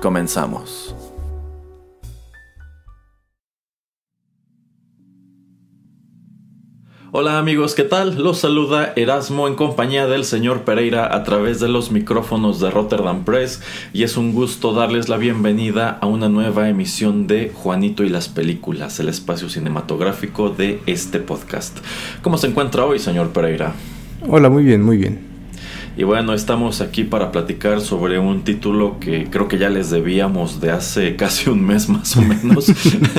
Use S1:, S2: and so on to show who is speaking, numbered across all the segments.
S1: Comenzamos. Hola amigos, ¿qué tal? Los saluda Erasmo en compañía del señor Pereira a través de los micrófonos de Rotterdam Press y es un gusto darles la bienvenida a una nueva emisión de Juanito y las películas, el espacio cinematográfico de este podcast. ¿Cómo se encuentra hoy, señor Pereira?
S2: Hola, muy bien, muy bien.
S1: Y bueno, estamos aquí para platicar sobre un título que creo que ya les debíamos de hace casi un mes más o menos.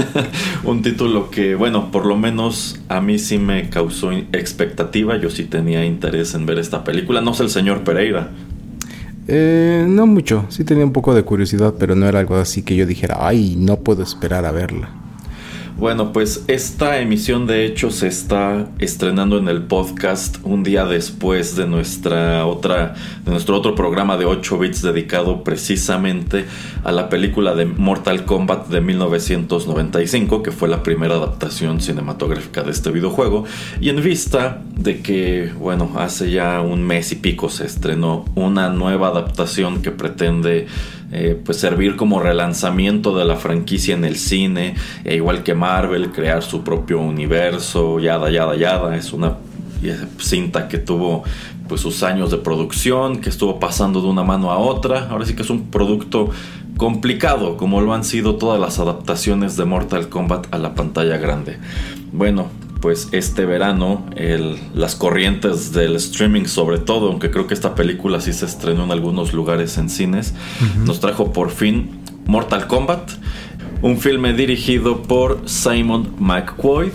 S1: un título que, bueno, por lo menos a mí sí me causó expectativa. Yo sí tenía interés en ver esta película. No sé el señor Pereira.
S2: Eh, no mucho, sí tenía un poco de curiosidad, pero no era algo así que yo dijera, ay, no puedo esperar a verla.
S1: Bueno, pues esta emisión de hecho se está estrenando en el podcast un día después de nuestra otra de nuestro otro programa de 8 bits dedicado precisamente a la película de Mortal Kombat de 1995, que fue la primera adaptación cinematográfica de este videojuego, y en vista de que, bueno, hace ya un mes y pico se estrenó una nueva adaptación que pretende eh, pues servir como relanzamiento de la franquicia en el cine, e igual que Marvel, crear su propio universo, yada, yada, yada. Es una cinta que tuvo pues sus años de producción, que estuvo pasando de una mano a otra. Ahora sí que es un producto complicado, como lo han sido todas las adaptaciones de Mortal Kombat a la pantalla grande. Bueno, pues este verano las corrientes del streaming sobre todo, aunque creo que esta película sí se estrenó en algunos lugares en cines, nos trajo por fin Mortal Kombat, un filme dirigido por Simon McQuoid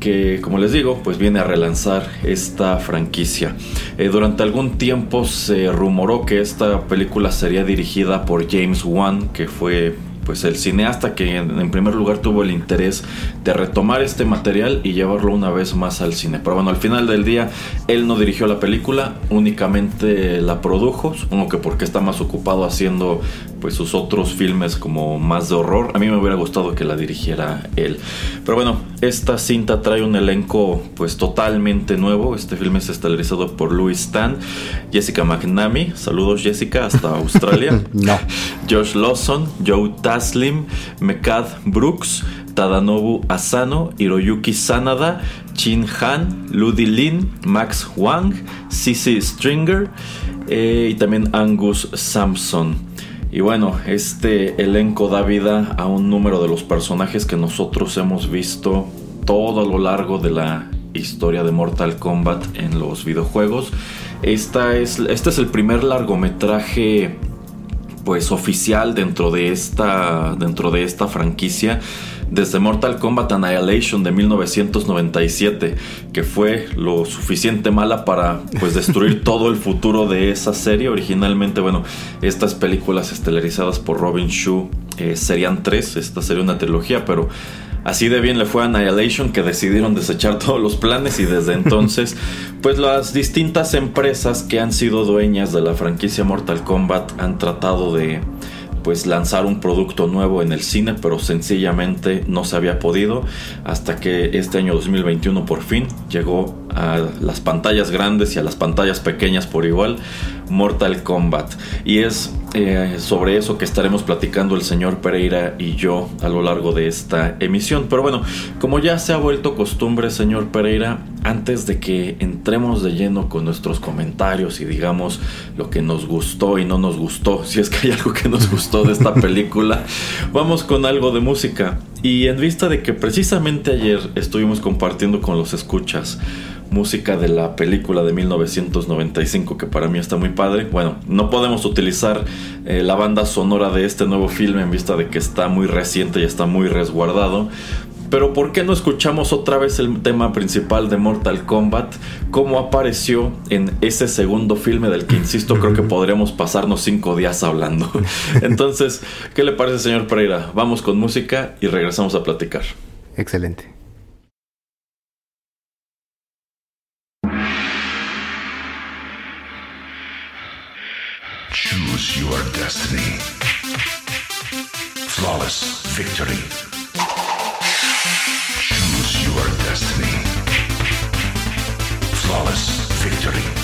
S1: que como les digo pues viene a relanzar esta franquicia. Eh, durante algún tiempo se rumoró que esta película sería dirigida por James Wan que fue pues el cineasta que en, primer lugar tuvo el interés de retomar este material y llevarlo una vez más al cine. Pero bueno, al final del día él no dirigió la película, únicamente la produjo, supongo que porque está más ocupado haciendo pues sus otros filmes como más de horror. A mí me hubiera gustado que la dirigiera él. Pero bueno, esta cinta trae un elenco pues totalmente nuevo. Este filme es estelarizado por Louis Stan, Jessica McNamee, saludos Jessica hasta Australia.
S2: no.
S1: Josh Lawson, Joe Taslim, Mekad Brooks, Tadanobu Asano, Hiroyuki Sanada, Chin Han, Ludi Lin, Max Wang, Cici Stringer eh, y también Angus Sampson. Y bueno, este elenco da vida a un número de los personajes que nosotros hemos visto todo a lo largo de la historia de Mortal Kombat en los videojuegos. Esta es, este es el primer largometraje pues oficial dentro de esta dentro de esta franquicia desde Mortal Kombat Annihilation de 1997, que fue lo suficiente mala para pues destruir todo el futuro de esa serie. Originalmente, bueno, estas películas estelarizadas por Robin Shu eh, serían tres, esta sería una trilogía, pero Así de bien le fue a Annihilation que decidieron desechar todos los planes y desde entonces, pues las distintas empresas que han sido dueñas de la franquicia Mortal Kombat han tratado de pues lanzar un producto nuevo en el cine, pero sencillamente no se había podido hasta que este año 2021 por fin llegó a las pantallas grandes y a las pantallas pequeñas por igual Mortal Kombat. Y es eh, sobre eso que estaremos platicando el señor Pereira y yo a lo largo de esta emisión. Pero bueno, como ya se ha vuelto costumbre, señor Pereira, antes de que entremos de lleno con nuestros comentarios y digamos lo que nos gustó y no nos gustó, si es que hay algo que nos gustó de esta película, vamos con algo de música. Y en vista de que precisamente ayer estuvimos compartiendo con los escuchas música de la película de 1995 que para mí está muy padre. Bueno, no podemos utilizar eh, la banda sonora de este nuevo filme en vista de que está muy reciente y está muy resguardado. Pero ¿por qué no escuchamos otra vez el tema principal de Mortal Kombat? Cómo apareció en ese segundo filme del que, insisto, creo que podríamos pasarnos cinco días hablando. Entonces, ¿qué le parece, señor Pereira? Vamos con música y regresamos a platicar.
S2: Excelente.
S3: Choose your destiny. Flawless victory. Flawless victory.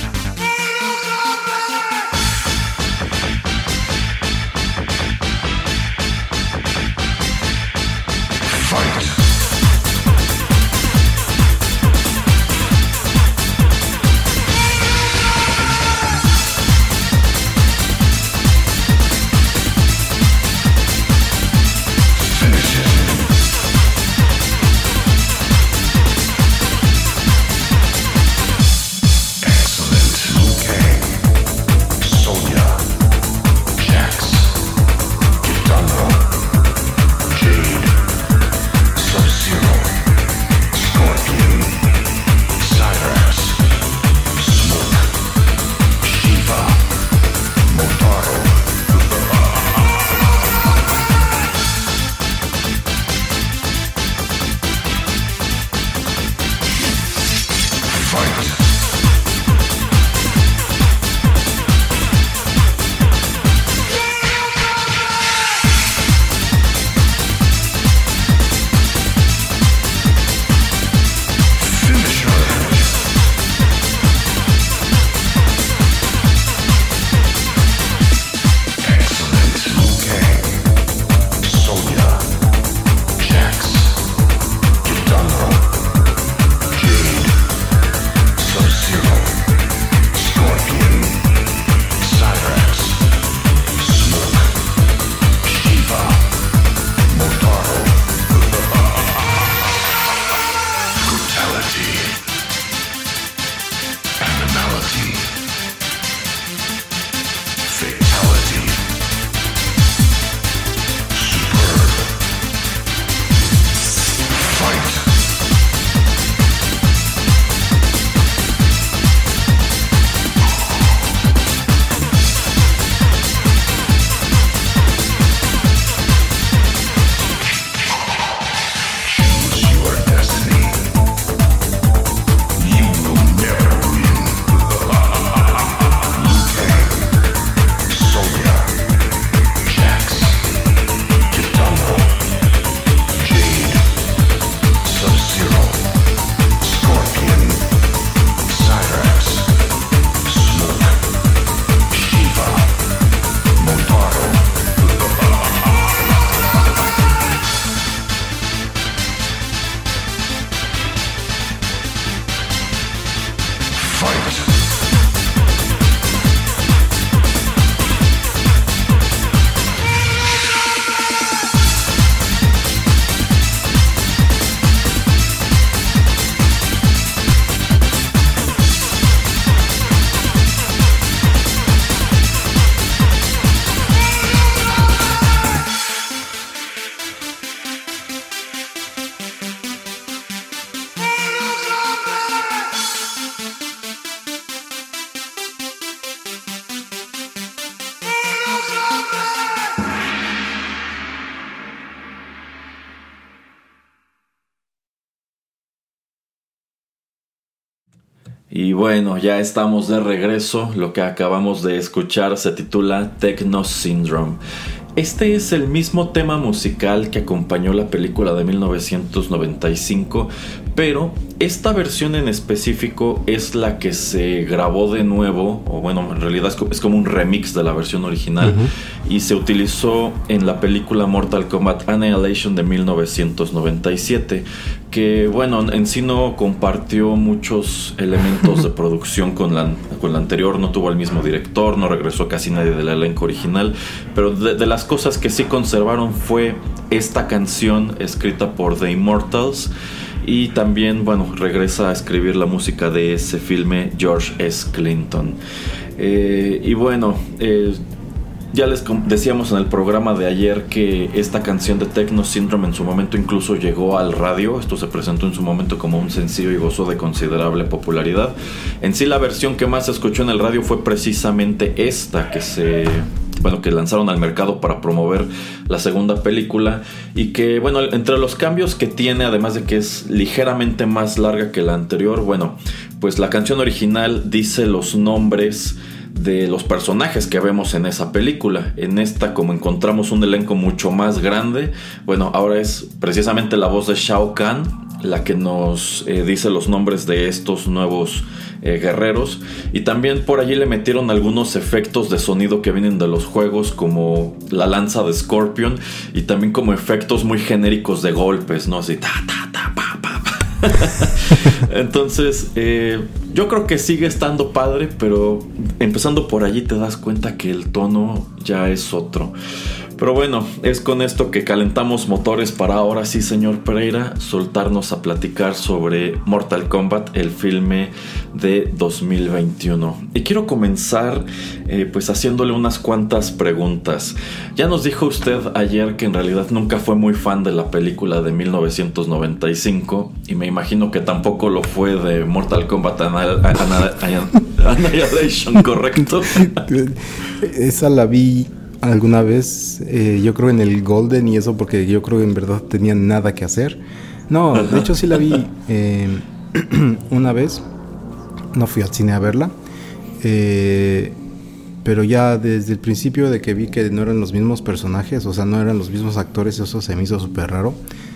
S1: Y bueno, ya estamos de regreso. Lo que acabamos de escuchar se titula Techno Syndrome. Este es el mismo tema musical que acompañó la película de 1995, pero esta versión en específico es la que se grabó de nuevo, o bueno, en realidad es como un remix de la versión original, y se utilizó en la película Mortal Kombat Annihilation de 1997, que bueno, en sí no compartió muchos elementos de producción con la, con la anterior, no tuvo el mismo director, no regresó casi nadie del elenco original, pero de las cosas que sí conservaron fue esta canción escrita por The Immortals, y también, bueno, regresa a escribir la música de ese filme George S. Clinton. Eh, y bueno, eh, ya les decíamos en el programa de ayer que esta canción de Techno Syndrome en su momento incluso llegó al radio. Esto se presentó en su momento como un sencillo y gozó de considerable popularidad. En sí la versión que más se escuchó en el radio fue precisamente esta que se bueno, que lanzaron al mercado para promover la segunda película y que, bueno, entre los cambios que tiene, además de que es ligeramente más larga que la anterior, bueno, pues la canción original dice los nombres de los personajes que vemos en esa película. En esta, como encontramos un elenco mucho más grande, bueno, ahora es precisamente la voz de Shao Kahn la que nos eh, dice los nombres de estos nuevos eh, guerreros. Y también por allí le metieron algunos efectos de sonido que vienen de los juegos, como la lanza de Scorpion, y también como efectos muy genéricos de golpes, ¿no? Así ta ta ta pa pa. Entonces, eh, yo creo que sigue estando padre, pero empezando por allí te das cuenta que el tono ya es otro. Pero bueno, es con esto que calentamos motores para ahora sí, señor Pereira, soltarnos a platicar sobre Mortal Kombat, el filme de 2021. Y quiero comenzar eh, pues haciéndole unas cuantas preguntas. Ya nos dijo usted ayer que en realidad nunca fue muy fan de la película de 1995 y me imagino que tampoco lo fue de Mortal Kombat Annihilation, ¿correcto?
S2: Esa la vi alguna vez, eh, yo creo en el Golden y eso porque yo creo que en verdad tenía nada que hacer. No, de hecho sí la vi eh, una vez, no fui al cine a verla, eh, pero ya desde el principio de que vi que no eran los mismos personajes, o sea, no eran los mismos actores, eso se me hizo súper raro.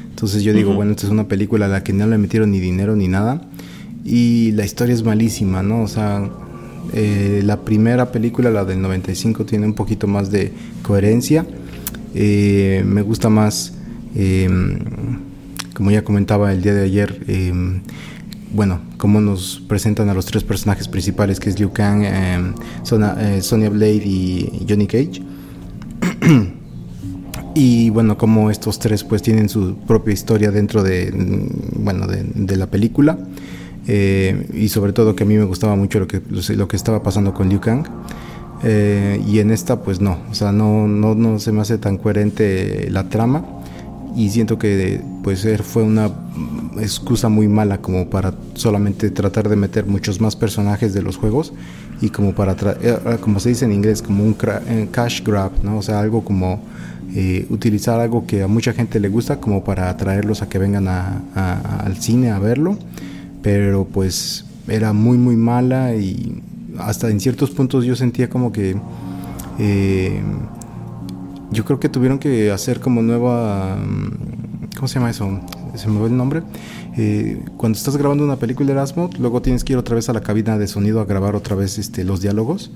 S2: Entonces yo digo, bueno, esta es una película a la que no le metieron ni dinero ni nada. Y la historia es malísima, ¿no? O sea, eh, la primera película, la del 95, tiene un poquito más de coherencia. Eh, me gusta más, em, como ya comentaba el día de ayer, em, bueno, cómo nos presentan a los tres personajes principales, que es Liu Kang, em, eh, Sonya Blade y Johnny Cage. y bueno, como estos tres pues tienen su propia historia dentro de, bueno, de la película. Eh, y sobre todo que a mí me gustaba mucho lo que, lo que estaba pasando con Liu Kang. Eh, y en esta pues no, o sea, no, no, no se me hace tan coherente la trama y siento que pues fue una excusa muy mala como para solamente tratar de meter muchos más personajes de los juegos y como para eh, como se dice en inglés como un cash grab no o sea algo como utilizar algo que a mucha gente le gusta como para atraerlos a que vengan al cine a verlo pero pues era muy muy mala y hasta en ciertos puntos yo sentía como que eh, yo creo que tuvieron que hacer como nueva mm, ¿cómo se llama eso? se me va el nombre. Eh, cuando estás grabando una película de Erasmus luego tienes que ir otra vez a la cabina de sonido a grabar otra vez este, los diálogos.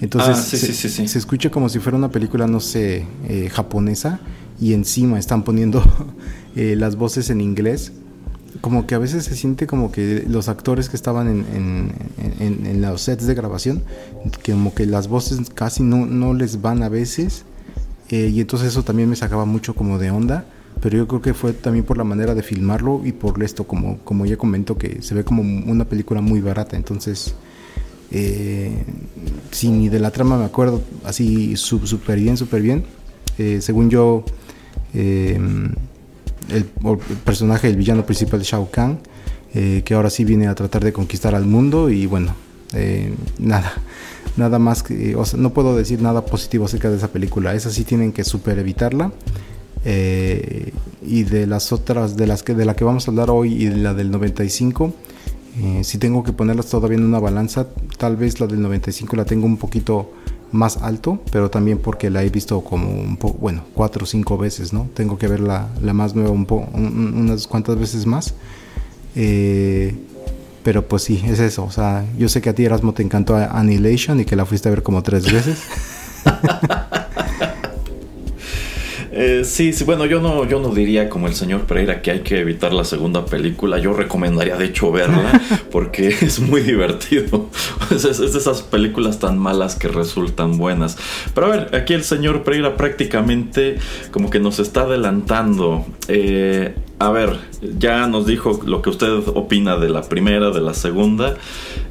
S2: Entonces ah, se, escucha como si fuera una película no sé eh, japonesa y encima están poniendo las voces en inglés como que a veces se siente como que los actores que estaban en, los sets de grabación, que como que las voces casi no, no les van a veces, eh, y entonces eso también me sacaba mucho como de onda, pero yo creo que fue también por la manera de filmarlo y por esto, como, como ya comento, que se ve como una película muy barata, entonces... Eh, si ni de la trama me acuerdo así súper bien, súper bien. Eh, según yo, eh, el, personaje, el villano principal Shao Kahn, eh, que ahora sí viene a tratar de conquistar al mundo y bueno, eh, nada, nada más que, no puedo decir nada positivo acerca de esa película, esa sí tienen que super evitarla. Eh, y de las otras, de las que de la que vamos a hablar hoy y de la del 95, si tengo que ponerlas todavía en una balanza, tal vez la del 95 la tengo un poquito más alto, pero también porque la he visto como un poco, bueno, cuatro o cinco veces, ¿no? Tengo que ver la, más nueva un poco, unas cuantas veces más. Eh, pero pues sí, es eso. O sea, yo sé que a ti Erasmo te encantó Annihilation y que la fuiste a ver como tres veces.
S1: Eh, sí, sí, bueno, yo no, yo no diría como el señor Pereira que hay que evitar la segunda película. Yo recomendaría de hecho verla porque es muy divertido. Es, es, de esas películas tan malas que resultan buenas. Pero a ver, aquí el señor Pereira prácticamente como que nos está adelantando. Eh, a ver, ya nos dijo lo que usted opina de la primera, de la segunda.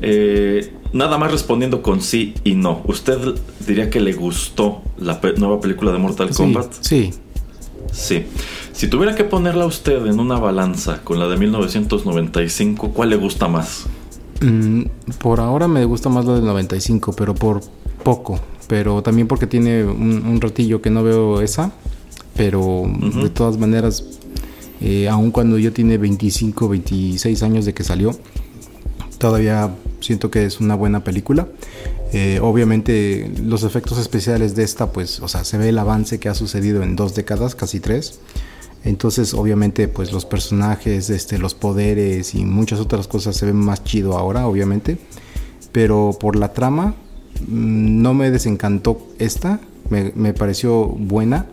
S1: Eh, nada más respondiendo con sí y no. ¿Usted diría que le gustó la pe- nueva película de Mortal Kombat?
S2: sí.
S1: Sí. Si tuviera que ponerla usted en una balanza con la de 1995, ¿cuál le gusta más?
S2: Mm, por ahora me gusta más la del 95, pero por poco. Pero también porque tiene un, un ratillo que no veo esa. Pero de todas maneras, eh, aun cuando yo tiene 25, 26 años de que salió, todavía siento que es una buena película. Eh, obviamente los efectos especiales de esta, pues, o sea, se ve el avance que ha sucedido en dos décadas, casi tres. Entonces, obviamente, pues los personajes, este, los poderes y muchas otras cosas se ven más chido ahora, obviamente. Pero por la trama, mm, no me desencantó esta. Me, me pareció buena.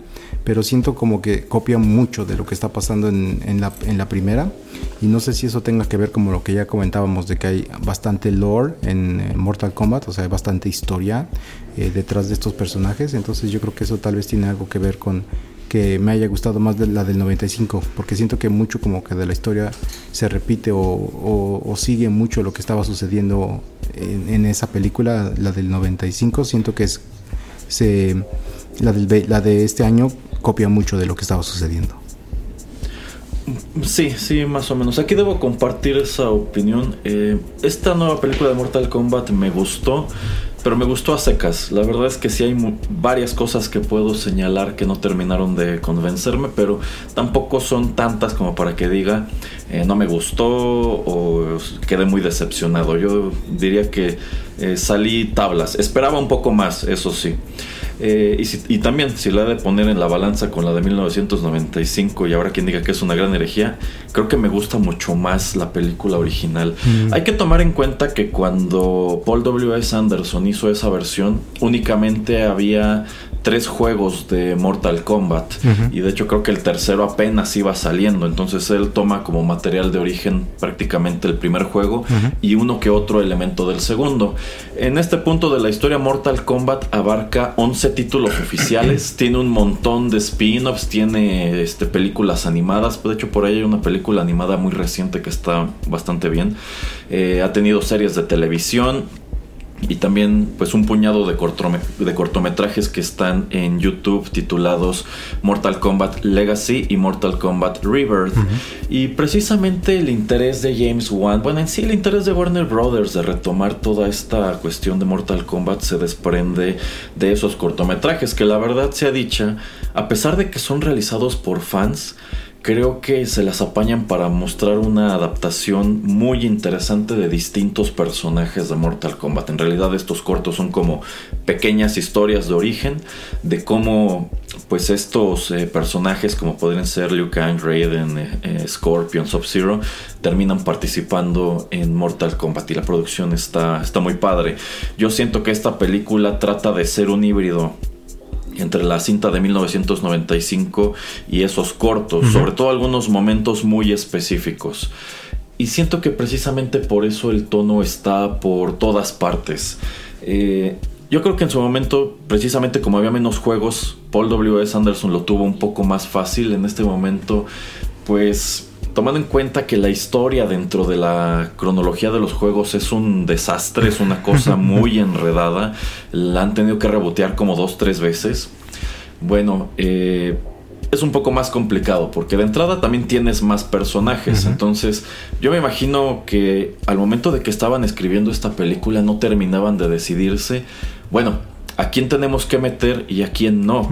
S2: Pero siento como que copia mucho de lo que está pasando en, en la, en la primera. Y no sé si eso tenga que ver como lo que ya comentábamos, de que hay bastante lore en eh, Mortal Kombat, o sea, hay bastante historia eh, detrás de estos personajes. Entonces yo creo que eso tal vez tiene algo que ver con que me haya gustado más de la del 95, porque siento que mucho como que de la historia se repite o, o- o sigue mucho lo que estaba sucediendo en, en esa película, la del 95. Siento que es se, la, del, la de este año copia mucho de lo que estaba sucediendo.
S1: Sí, sí, más o menos. Aquí debo compartir esa opinión. Eh, esta nueva película de Mortal Kombat me gustó, pero me gustó a secas. La verdad es que sí hay varias cosas que puedo señalar que no terminaron de convencerme, pero tampoco son tantas como para que diga eh, no me gustó o quedé muy decepcionado. Yo diría que eh, salí tablas. Esperaba un poco más, eso sí. Eh, y, si- y también, si la he de poner en la balanza con la de 1995 y ahora quien diga que es una gran herejía, creo que me gusta mucho más la película original. Hay que tomar en cuenta que cuando Paul W.S. Anderson hizo esa versión, únicamente había tres juegos de Mortal Kombat y de hecho creo que el tercero apenas iba saliendo entonces él toma como material de origen prácticamente el primer juego y uno que otro elemento del segundo. En este punto de la historia Mortal Kombat abarca 11 títulos oficiales tiene un montón de spin-offs tiene este, películas animadas de hecho por ahí hay una película animada muy reciente que está bastante bien. Eh, ha tenido series de televisión y también pues un puñado de, cortome- de cortometrajes que están en YouTube titulados Mortal Kombat Legacy y Mortal Kombat Rebirth. Y precisamente el interés de James Wan, bueno en sí el interés de Warner Brothers de retomar toda esta cuestión de Mortal Kombat se desprende de esos cortometrajes que la verdad sea dicha, a pesar de que son realizados por fans, creo que se las apañan para mostrar una adaptación muy interesante de distintos personajes de Mortal Kombat. En realidad estos cortos son como pequeñas historias de origen de cómo pues estos eh, personajes como podrían ser Liu Kang, Raiden, eh, eh, Scorpion, Sub-Zero terminan participando en Mortal Kombat y la producción está, está muy padre. Yo siento que esta película trata de ser un híbrido entre la cinta de 1995 y esos cortos, sobre todo algunos momentos muy específicos. Y siento que precisamente por eso el tono está por todas partes. Eh, yo creo que en su momento, precisamente como había menos juegos, Paul W.S. Anderson lo tuvo un poco más fácil. En este momento, pues tomando en cuenta que la historia dentro de la cronología de los juegos es un desastre, es una cosa muy enredada, la han tenido que rebotear como dos, tres veces. Bueno, eh, es un poco más complicado porque de entrada también tienes más personajes. Entonces, yo me imagino que al momento de que estaban escribiendo esta película no terminaban de decidirse, bueno, a quién tenemos que meter y a quién no.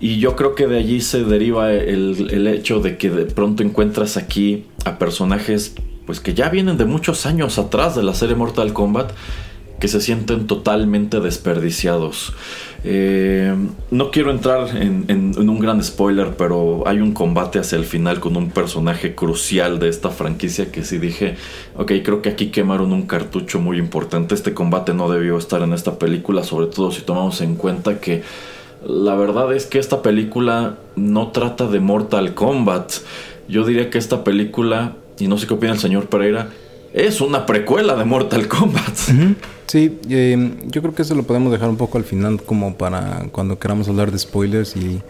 S1: Y yo creo que de allí se deriva el, el hecho de que de pronto encuentras aquí a personajes pues que ya vienen de muchos años atrás de la serie Mortal Kombat que se sienten totalmente desperdiciados. Eh, no quiero entrar en, en- un gran spoiler, pero hay un combate hacia el final con un personaje crucial de esta franquicia que sí dije, ok, creo que aquí quemaron un cartucho muy importante. Este combate no debió estar en esta película, sobre todo si tomamos en cuenta que la verdad es que esta película no trata de Mortal Kombat. Yo diría que esta película, y no sé qué opina el señor Pereira, es una precuela de Mortal Kombat.
S2: Sí, eh, yo creo que eso lo podemos dejar un poco al final como para cuando queramos hablar de spoilers y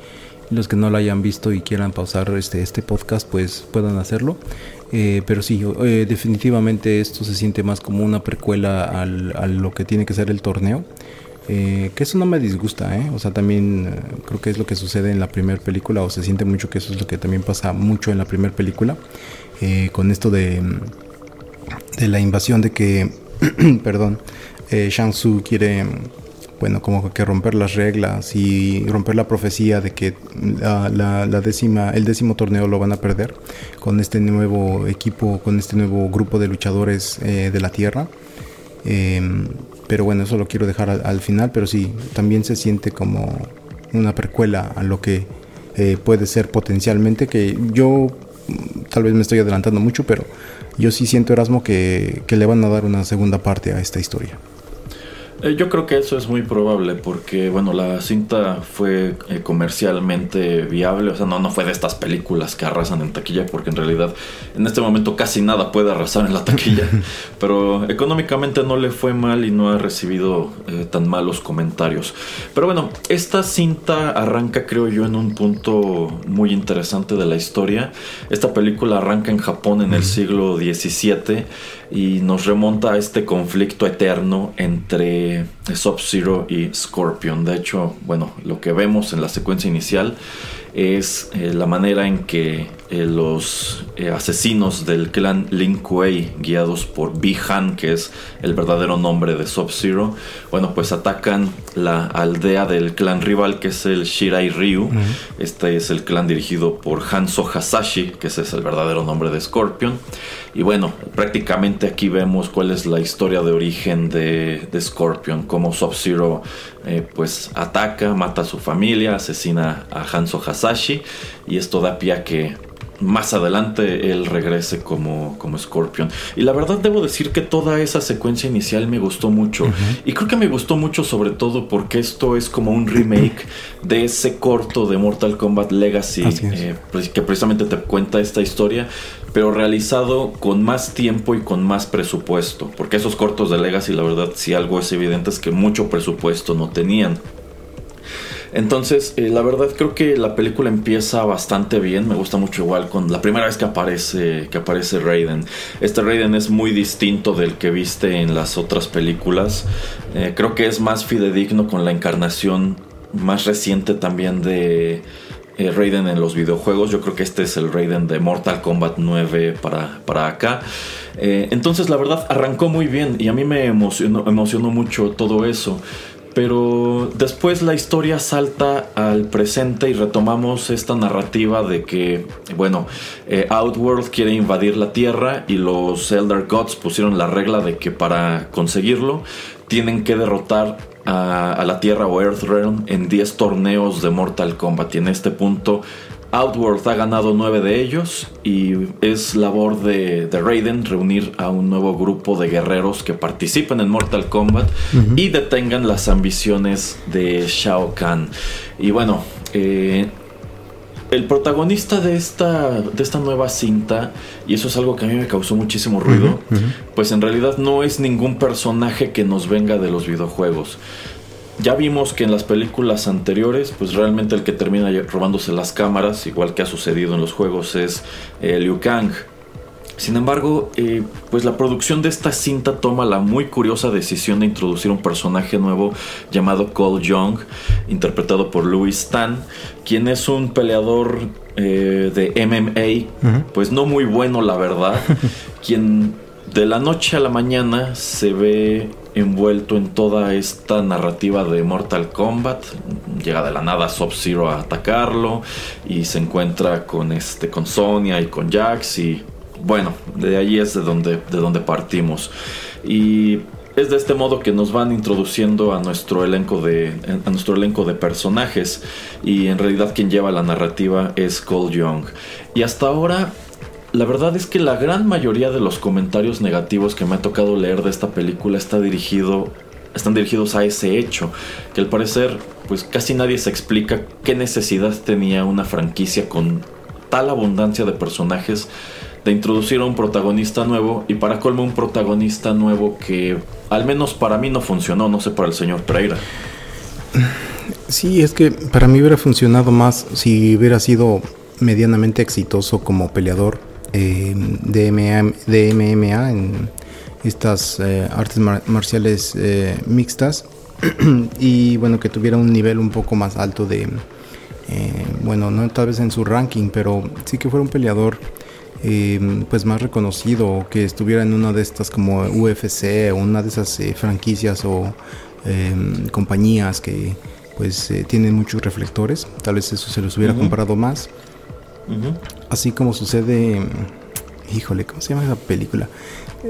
S2: Los que no lo hayan visto y quieran pausar este, este podcast, pues puedan hacerlo. Eh, pero sí, eh, definitivamente esto se siente más como una precuela al, a lo que tiene que ser el torneo. Eh, que eso no me disgusta, ¿eh? O sea, también eh, creo que es lo que sucede en la primera película, o se siente mucho que eso es lo que también pasa mucho en la primera película, eh, con esto de, de la invasión de que, perdón, eh, Shang Tzu quiere, bueno, como que romper las reglas y romper la profecía de que la, décima, el décimo torneo lo van a perder con este nuevo equipo, con este nuevo grupo de luchadores de la Tierra. Eh, pero bueno, eso lo quiero dejar al, al final, pero sí, también se siente como una precuela a lo que eh, puede ser potencialmente, que yo mm, tal vez me estoy adelantando mucho, pero yo sí siento, Erasmo, que, que le van a dar una segunda parte a esta historia.
S1: Eh, Yo creo que eso es muy probable porque, bueno, la cinta fue eh, comercialmente viable, o sea, no, no fue de estas películas que arrasan en taquilla, porque en realidad en este momento casi nada puede arrasar en la taquilla, pero económicamente no le fue mal y no ha recibido eh, tan malos comentarios. Pero bueno, esta cinta arranca, creo yo, en un punto muy interesante de la historia. Esta película arranca en Japón en el siglo XVII y nos remonta a este conflicto eterno entre Sub-Zero y Scorpion. De hecho, bueno, lo que vemos en la secuencia inicial es eh, la manera en que eh, los eh, asesinos del clan Lin Kuei, guiados por Bi-Han, que es el verdadero nombre de Sub-Zero, bueno, pues atacan la aldea del clan rival, que es el Shirai Ryu. Este es el clan dirigido por Hanzo Hasashi, que ese es el verdadero nombre de Scorpion. Y bueno, prácticamente aquí vemos cuál es la historia de origen de, de Scorpion, cómo Sub-Zero eh, pues ataca, mata a su familia, asesina a Hanzo Hasashi y esto da pie a que más adelante él regrese como, como Scorpion. Y la verdad debo decir que toda esa secuencia inicial me gustó mucho. Y creo que me gustó mucho sobre todo porque esto es como un remake de ese corto de Mortal Kombat Legacy eh, pues, que precisamente te cuenta esta historia, pero realizado con más tiempo y con más presupuesto. Porque esos cortos de Legacy, la verdad, si algo es evidente es que mucho presupuesto no tenían. Entonces, eh, la verdad creo que la película empieza bastante bien. Me gusta mucho igual con la primera vez que aparece, que aparece Raiden. Este Raiden es muy distinto del que viste en las otras películas. Eh, creo que es más fidedigno con la encarnación más reciente también de eh, Raiden en los videojuegos. Yo creo que este es el Raiden de Mortal Kombat 9 para, para acá. Entonces, la verdad, arrancó muy bien y a mí me emocionó mucho todo eso. Pero después la historia salta al presente y retomamos esta narrativa de que, bueno, eh, Outworld quiere invadir la Tierra y los Elder Gods pusieron la regla de que para conseguirlo tienen que derrotar a, a la Tierra o Earthrealm en 10 torneos de Mortal Kombat. Y en este punto Outworld ha ganado 9 de ellos y es labor de, de Raiden reunir a un nuevo grupo de guerreros que participen en Mortal Kombat y detengan las ambiciones de Shao Kahn. Y bueno, eh, el protagonista de esta, de esta nueva cinta, y eso es algo que a mí me causó muchísimo ruido, pues en realidad no es ningún personaje que nos venga de los videojuegos. Ya vimos que en las películas anteriores, pues realmente el que termina robándose las cámaras, igual que ha sucedido en los juegos, es eh, Liu Kang. Sin embargo, eh, pues la producción de esta cinta toma la muy curiosa decisión de introducir un personaje nuevo llamado Cole Young, interpretado por Louis Stan, quien es un peleador eh, de MMA, pues no muy bueno la verdad, quien de la noche a la mañana se ve envuelto en toda esta narrativa de Mortal Kombat. Llega de la nada Sub-Zero a atacarlo y se encuentra con este con Sonya y con Jax y bueno, de ahí es de donde de donde partimos. Y es de este modo que nos van introduciendo a nuestro elenco de a nuestro elenco de personajes y en realidad quien lleva la narrativa es Cole Young. Y hasta ahora la verdad es que la gran mayoría de los comentarios negativos que me ha tocado leer de esta película está dirigido, están dirigidos a ese hecho, que al parecer pues casi nadie se explica qué necesidad tenía una franquicia con tal abundancia de personajes de introducir a un protagonista nuevo y para colmo un protagonista nuevo que al menos para mí no funcionó, no sé para el señor Pereira.
S2: Sí, es que para mí hubiera funcionado más si hubiera sido medianamente exitoso como peleador eh, de, MMA, de MMA en estas eh, artes mar- marciales eh, mixtas. Y bueno que tuviera un nivel un poco más alto de eh, bueno no tal vez en su ranking pero sí que fuera un peleador eh, pues más reconocido que estuviera en una de estas como UFC o una de esas eh, franquicias o compañías que pues tienen muchos reflectores. Tal vez eso se los hubiera
S1: Ujú.
S2: comprado más
S1: Ujú.
S2: Así como sucede. Híjole, ¿cómo se llama esa película?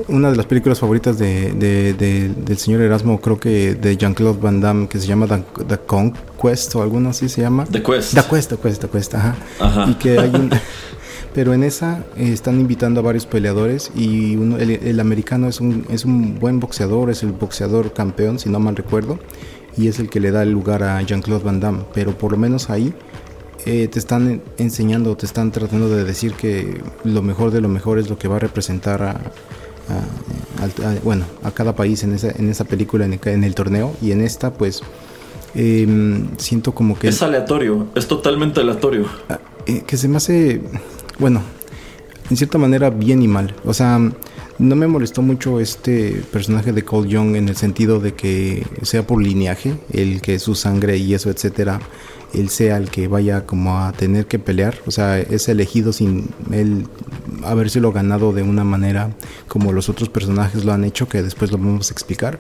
S2: Una de las películas favoritas de, de- de- del señor Erasmo, creo que de Jean-Claude Van Damme, que se llama The, The Conquest o alguno así se llama.
S1: The Quest.
S2: The Quest, The Quest, The Quest, ajá.
S1: Ajá.
S2: Y que hay un. Pero en esa eh, están invitando a varios peleadores y uno, el, el americano es un, es un buen boxeador, es el boxeador campeón, si no mal recuerdo, y es el que le da el lugar a Jean-Claude Van Damme. Pero por lo menos ahí eh, te están en- enseñando, te están tratando de decir que lo mejor de lo mejor es lo que va a representar a, a- bueno, a cada país en esa, en esa película, en el, en el torneo. Y en esta, pues, em, siento como que...
S1: Es aleatorio, es totalmente aleatorio.
S2: Ah, eh, que se me hace, bueno, en cierta manera bien y mal. O sea, no me molestó mucho este personaje de Cole Young en el sentido de que sea por lineaje, el que su sangre y eso, etcétera, él sea el que vaya como a tener que pelear. O sea, es elegido sin él habérselo ganado de una manera como los otros personajes lo han hecho, que después lo vamos a explicar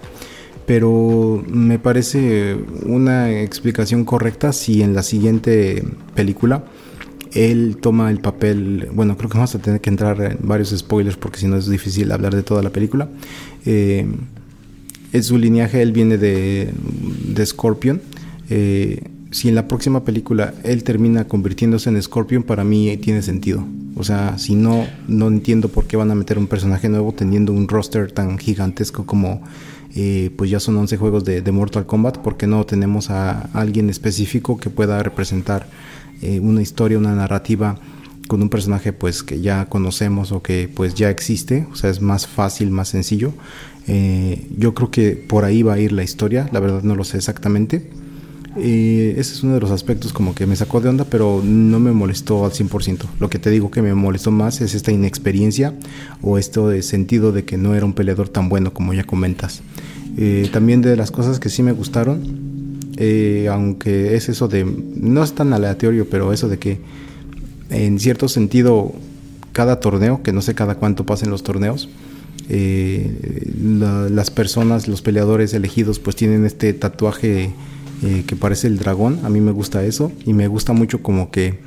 S2: pero me parece una explicación correcta si en la siguiente película él toma el papel, bueno, creo que vamos a tener que entrar en varios spoilers porque si no es difícil hablar de toda la película. Eh, en su lineaje él viene de, de Scorpion. Eh, si en la próxima película él termina convirtiéndose en Scorpion, para mí tiene sentido. O sea, si no, no entiendo por qué van a meter un personaje nuevo teniendo un roster tan gigantesco como eh, pues ya son 11 juegos de, Mortal Kombat, porque no tenemos a alguien específico que pueda representar eh, una historia, una narrativa con un personaje pues que ya conocemos o que pues ya existe, o sea es más fácil, más sencillo. Eh, yo creo que por ahí va a ir la historia, la verdad no lo sé exactamente. Eh, ese es uno de los aspectos como que me sacó de onda, pero no me molestó al 100%. Lo que te digo que me molestó más es esta inexperiencia o esto de sentido de que no era un peleador tan bueno como ya comentas. Eh, también de las cosas que sí me gustaron, eh, aunque es eso de, no es tan aleatorio, pero eso de que en cierto sentido cada torneo, que no sé cada cuánto pasen los torneos, eh, la- las personas, los peleadores elegidos pues tienen este tatuaje eh, que parece el dragón, a mí me gusta eso y me gusta mucho como que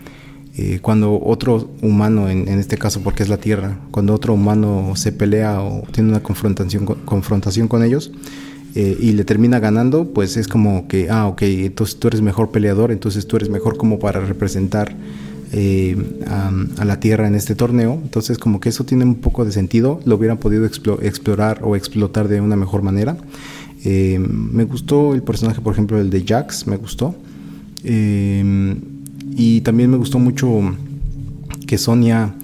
S2: eh, cuando otro humano, en, este caso porque es la Tierra, cuando otro humano se pelea o tiene una confrontación con, confrontación con ellos eh, y le termina ganando, pues es como que, ah, ok, entonces tú eres mejor peleador, entonces tú eres mejor como para representar a, la Tierra en este torneo. Entonces como que eso tiene un poco de sentido, lo hubieran podido explo- explorar o explotar de una mejor manera. Eh, me gustó el personaje, por ejemplo, el de Jax, me gustó. Eh, y también me gustó mucho que Sonia,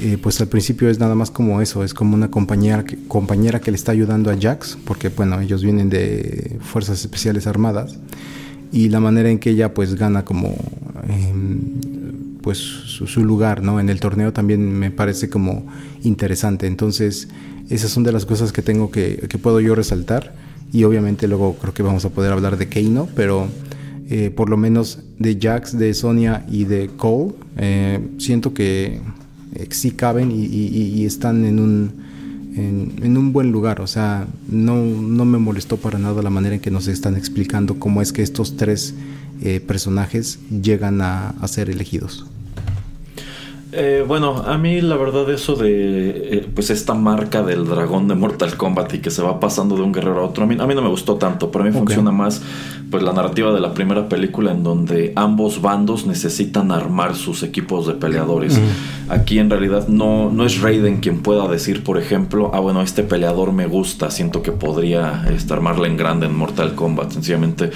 S2: eh, pues al principio es nada más como eso, es como una compañera que, le está ayudando a Jax, porque bueno, ellos vienen de Fuerzas Especiales Armadas, y la manera en que ella pues gana como eh, pues su, su lugar, ¿no? En el torneo también me parece como interesante, entonces esas son de las cosas que tengo que, que puedo yo resaltar, y obviamente luego creo que vamos a poder hablar de Keino, pero eh, por lo menos de Jax, de Sonia y de Cole, eh, siento que eh, sí caben y, están en un, en, en un buen lugar. O sea, no, no me molestó para nada la manera en que nos están explicando cómo es que estos tres eh, personajes llegan a, a ser elegidos.
S1: Eh, bueno, a mí la verdad eso de eh, pues esta marca del dragón de Mortal Kombat y que se va pasando de un guerrero a otro, a mí, a mí no me gustó tanto, para mí funciona más pues la narrativa de la primera película en donde ambos bandos necesitan armar sus equipos de peleadores. Aquí en realidad no, no es Raiden quien pueda decir, por ejemplo, ah bueno, este peleador me gusta, siento que podría este, armarle en grande en Mortal Kombat, sencillamente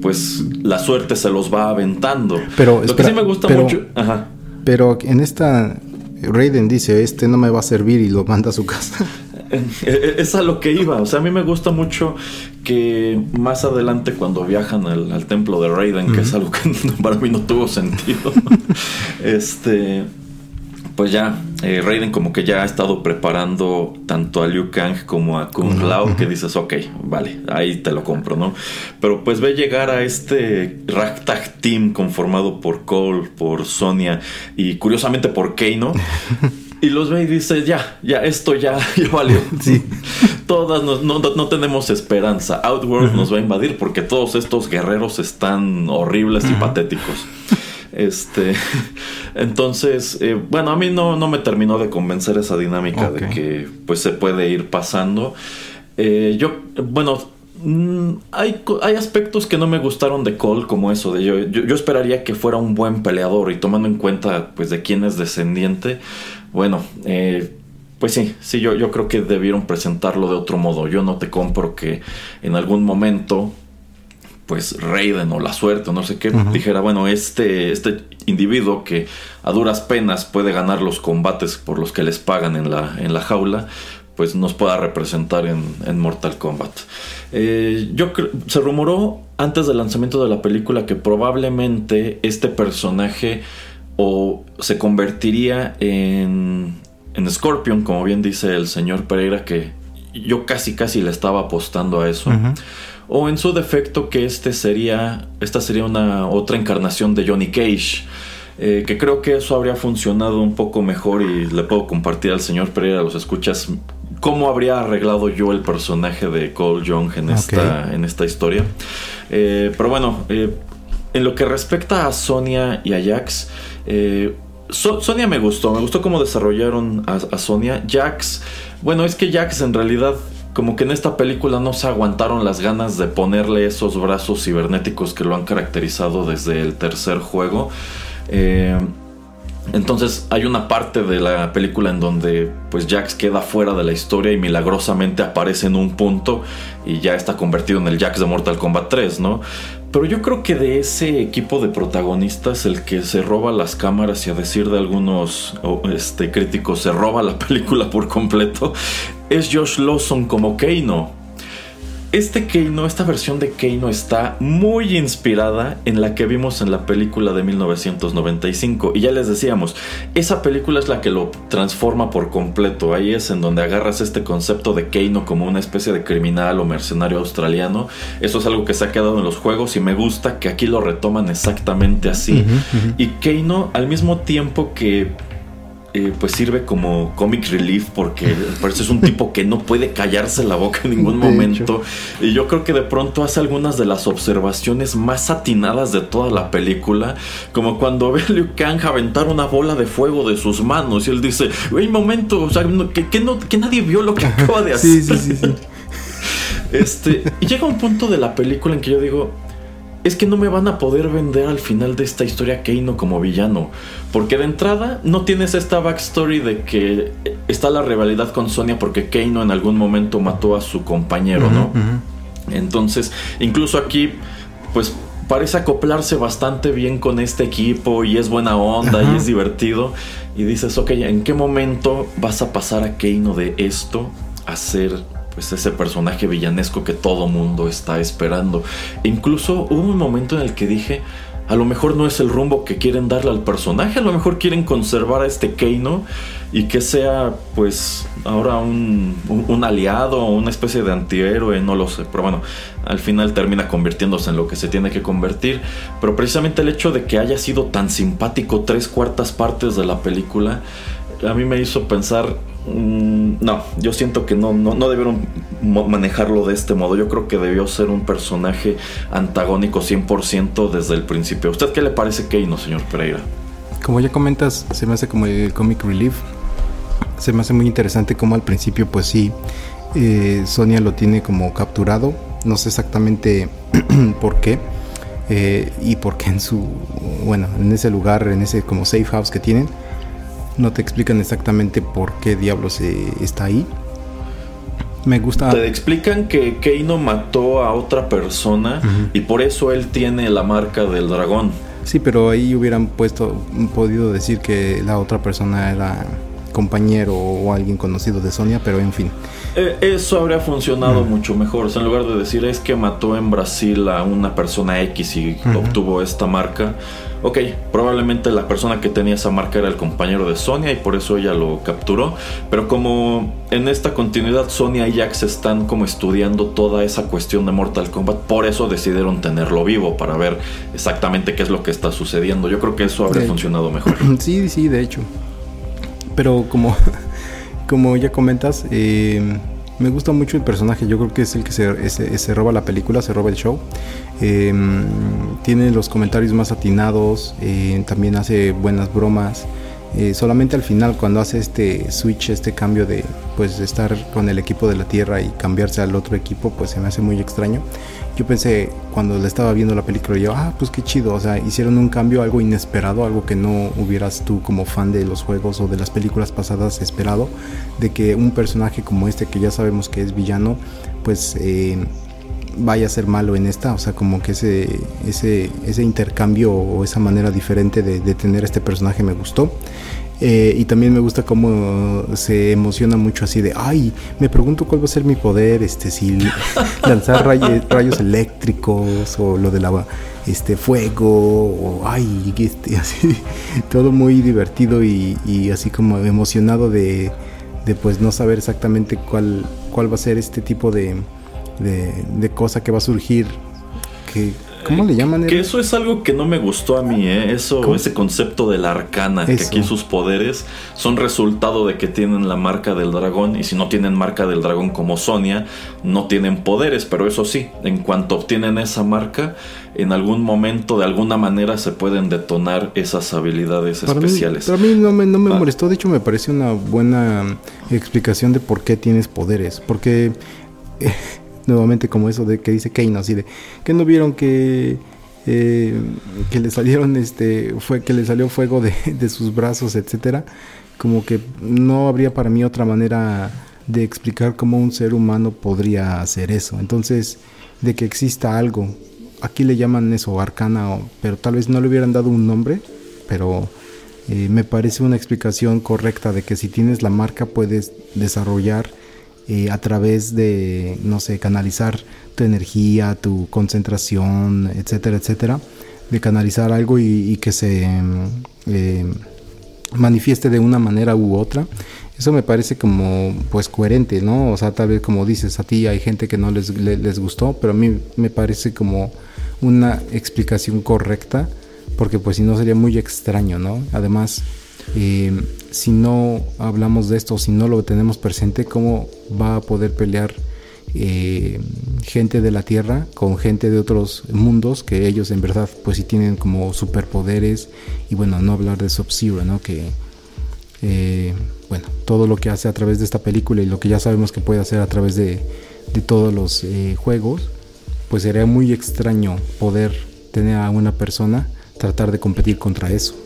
S1: pues la suerte se los va aventando.
S2: Pero,
S1: Lo
S2: espera,
S1: que sí me gusta
S2: pero-
S1: mucho... Ajá.
S2: Pero en esta, Raiden dice, este no me va a servir y lo manda a su casa.
S1: es a lo que iba. O sea, a mí me gusta mucho que más adelante cuando viajan al, templo de Raiden, que es algo que para mí no tuvo sentido, este, pues ya eh, Raiden como que ya ha estado preparando tanto a Liu Kang como a Kung Lao, que dices, ok, vale, ahí te lo compro, ¿no? Pero pues ve llegar a este ragtag team conformado por Cole, por Sonia y curiosamente por Kano. Y los ve y dice, ya, ya, esto ya, ya valió. Sí. Todas no, tenemos esperanza. Outworld nos va a invadir porque todos estos guerreros están horribles y patéticos. Este, entonces, eh, bueno, a mí no, no me terminó de convencer esa dinámica de que pues se puede ir pasando. Eh, yo, bueno, mm, hay, hay, aspectos que no me gustaron de Cole, como eso de yo, yo, esperaría que fuera un buen peleador y tomando en cuenta pues de quién es descendiente, bueno, eh, pues sí, sí, yo, yo creo que debieron presentarlo de otro modo. Yo no te compro que en algún momento pues Raiden o la suerte o no sé qué, dijera, bueno, este, este individuo que a duras penas puede ganar los combates por los que les pagan en la, en la jaula, pues nos pueda representar en, Mortal Kombat. Eh, yo se rumoró antes del lanzamiento de la película que probablemente este personaje o se convertiría en, en Scorpion, como bien dice el señor Pereira, que yo casi casi le estaba apostando a eso o en su defecto que este sería, esta sería una otra encarnación de Johnny Cage. Eh, que creo que eso habría funcionado un poco mejor y le puedo compartir al señor Pereira, los escuchas, cómo habría arreglado yo el personaje de Cole Young en, esta, en esta historia. Eh, pero bueno, eh, en lo que respecta a Sonia y a Jax, Sonia me gustó, me gustó cómo desarrollaron a, a Sonia. Jax, bueno, es que Jax en realidad como que en esta película no se aguantaron las ganas de ponerle esos brazos cibernéticos que lo han caracterizado desde el tercer juego. Eh, entonces hay una parte de la película en donde pues Jax queda fuera de la historia y milagrosamente aparece en un punto y ya está convertido en el Jax de Mortal Kombat 3, ¿no? Pero yo creo que de ese equipo de protagonistas, el que se roba las cámaras y a decir de algunos este, críticos se roba la película por completo, es Josh Lawson como Keino. Este Keino, esta versión de Keino está muy inspirada en la que vimos en la película de 1995. Y ya les decíamos, esa película es la que lo transforma por completo. Ahí es en donde agarras este concepto de Keino como una especie de criminal o mercenario australiano. Eso es algo que se ha quedado en los juegos y me gusta que aquí lo retoman exactamente así. Y Keino, al mismo tiempo que eh, pues sirve como comic relief porque parece es un tipo que no puede callarse la boca en ningún momento. Y yo creo que de pronto hace algunas de las observaciones más atinadas de toda la película, como cuando ve a Liu Kang aventar una bola de fuego de sus manos y él dice, un momento, o sea, que, no, que nadie vio lo que acaba de hacer. Sí, sí, sí, este, y llega un punto de la película en que yo digo, es que no me van a poder vender al final de esta historia Keino como villano. Porque de entrada no tienes esta backstory de que está la rivalidad con Sonia porque Keino en algún momento mató a su compañero, ¿no? Entonces, incluso aquí, pues parece acoplarse bastante bien con este equipo y es buena onda y es divertido. Y dices, ok, ¿en qué momento vas a pasar a Keino de esto a ser pues ese personaje villanesco que todo mundo está esperando. incluso hubo un momento en el que dije, a lo mejor no es el rumbo que quieren darle al personaje, a lo mejor quieren conservar a este Keino y que sea pues ahora un, un, aliado una especie de antihéroe, no lo sé, pero bueno, al final termina convirtiéndose en lo que se tiene que convertir, pero precisamente el hecho de que haya sido tan simpático tres cuartas partes de la película, a mí me hizo pensar no, yo siento que no, no, debieron manejarlo de este modo. Yo creo que debió ser un personaje antagónico 100% desde el principio. ¿Usted qué le parece Keino, señor Pereira?
S2: Como ya comentas, se me hace como el comic relief. Se me hace muy interesante como al principio, pues sí, eh, Sonia lo tiene como capturado. No sé exactamente por qué. Eh, y por qué en su, bueno, en ese lugar, en ese como safe house que tienen no te explican exactamente por qué diablos está ahí. Me gusta.
S1: Te explican que Keino mató a otra persona y por eso él tiene la marca del dragón.
S2: Sí, pero ahí hubieran puesto, podido decir que la otra persona era compañero o alguien conocido de Sonia, pero en fin.
S1: Eh, eso habría funcionado mucho mejor. O sea, en lugar de decir es que mató en Brasil a una persona X y obtuvo esta marca. Ok, probablemente la persona que tenía esa marca era el compañero de Sonia y por eso ella lo capturó. Pero como en esta continuidad Sonia y Jax están como estudiando toda esa cuestión de Mortal Kombat, por eso decidieron tenerlo vivo para ver exactamente qué es lo que está sucediendo. Yo creo que eso habría funcionado mejor.
S2: Sí, sí, de hecho. Pero como, como ya comentas, eh, me gusta mucho el personaje. Yo creo que es el que se, se, roba la película, se roba el show. Eh, tiene los comentarios más atinados, eh, también hace buenas bromas. Eh, solamente al final cuando hace este switch, este cambio de pues estar con el equipo de la Tierra y cambiarse al otro equipo, pues se me hace muy extraño. Yo pensé cuando le estaba viendo la película, yo, ah, pues qué chido, o sea, hicieron un cambio, algo inesperado, algo que no hubieras tú como fan de los juegos o de las películas pasadas esperado, de que un personaje como este, que ya sabemos que es villano, pues... Eh, vaya a ser malo en esta, o sea, como que ese, ese, ese intercambio o esa manera diferente de, de tener este personaje me gustó. Eh, y también me gusta cómo se emociona mucho así de, ay, me pregunto cuál va a ser mi poder, este, si lanzar rayos eléctricos o lo de la este fuego o ay, este, así, todo muy divertido y, y así como emocionado de, de, pues no saber exactamente cuál, cuál va a ser este tipo de, de, cosa que va a surgir. Que, ¿Cómo le llaman?
S1: Que eso es algo que no me gustó a mí, ¿eh? Eso, ese concepto de la arcana, que aquí sus poderes son resultado de que tienen la marca del dragón, y si no tienen marca del dragón como Sonia, no tienen poderes, pero eso sí, en cuanto obtienen esa marca, en algún momento, de alguna manera, se pueden detonar esas habilidades especiales.
S2: Mí, a mí no me, no me ah. molestó, de hecho me parece una buena explicación de por qué tienes poderes, porque... Eh, nuevamente como eso de que dice Kane, así de que no vieron que eh, que le salieron este fue que le salió fuego de, de, sus brazos etcétera. Como que no habría para mí otra manera de explicar cómo un ser humano podría hacer eso. Entonces de que exista algo aquí le llaman eso arcana pero tal vez no le hubieran dado un nombre pero eh, me parece una explicación correcta de que si tienes la marca puedes desarrollar eh, a través de, no sé, canalizar tu energía, tu concentración, etcétera, etcétera, de canalizar algo y, que se eh, manifieste de una manera u otra. Eso me parece como pues coherente, ¿no? O sea, tal vez como dices, a ti hay gente que no les, les gustó, pero a mí me parece como una explicación correcta, porque pues si no sería muy extraño, ¿no? Además, eh, si no hablamos de esto, si no lo tenemos presente, ¿cómo va a poder pelear eh, gente de la Tierra con gente de otros mundos que ellos en verdad pues si tienen como superpoderes y bueno, no hablar de Sub-Zero, ¿no? Que eh, bueno, todo lo que hace a través de esta película y lo que ya sabemos que puede hacer a través de, de todos los juegos, pues sería muy extraño poder tener a una persona tratar de competir contra eso.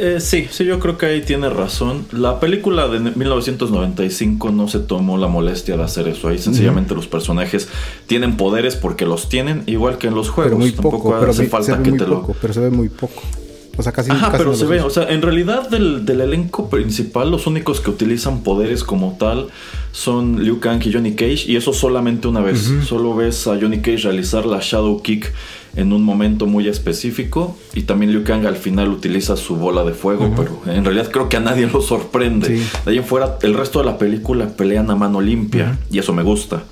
S1: Eh, sí, sí, yo creo que ahí tiene razón. La película de 1995 no se tomó la molestia de hacer eso. Ahí sencillamente los personajes tienen poderes porque los tienen, igual que en los juegos.
S2: Pero muy poco, pero hace falta que te lo. Pero se ve muy poco.
S1: O sea, casi, Ajá, pero se ve, o sea, en realidad del, del, elenco principal, los únicos que utilizan poderes como tal son Liu Kang y Johnny Cage, y eso solamente una vez. Solo ves a Johnny Cage realizar la Shadow Kick en un momento muy específico. Y también Liu Kang al final utiliza su bola de fuego, pero en realidad creo que a nadie lo sorprende. De ahí en fuera, el resto de la película pelean a mano limpia y eso me gusta.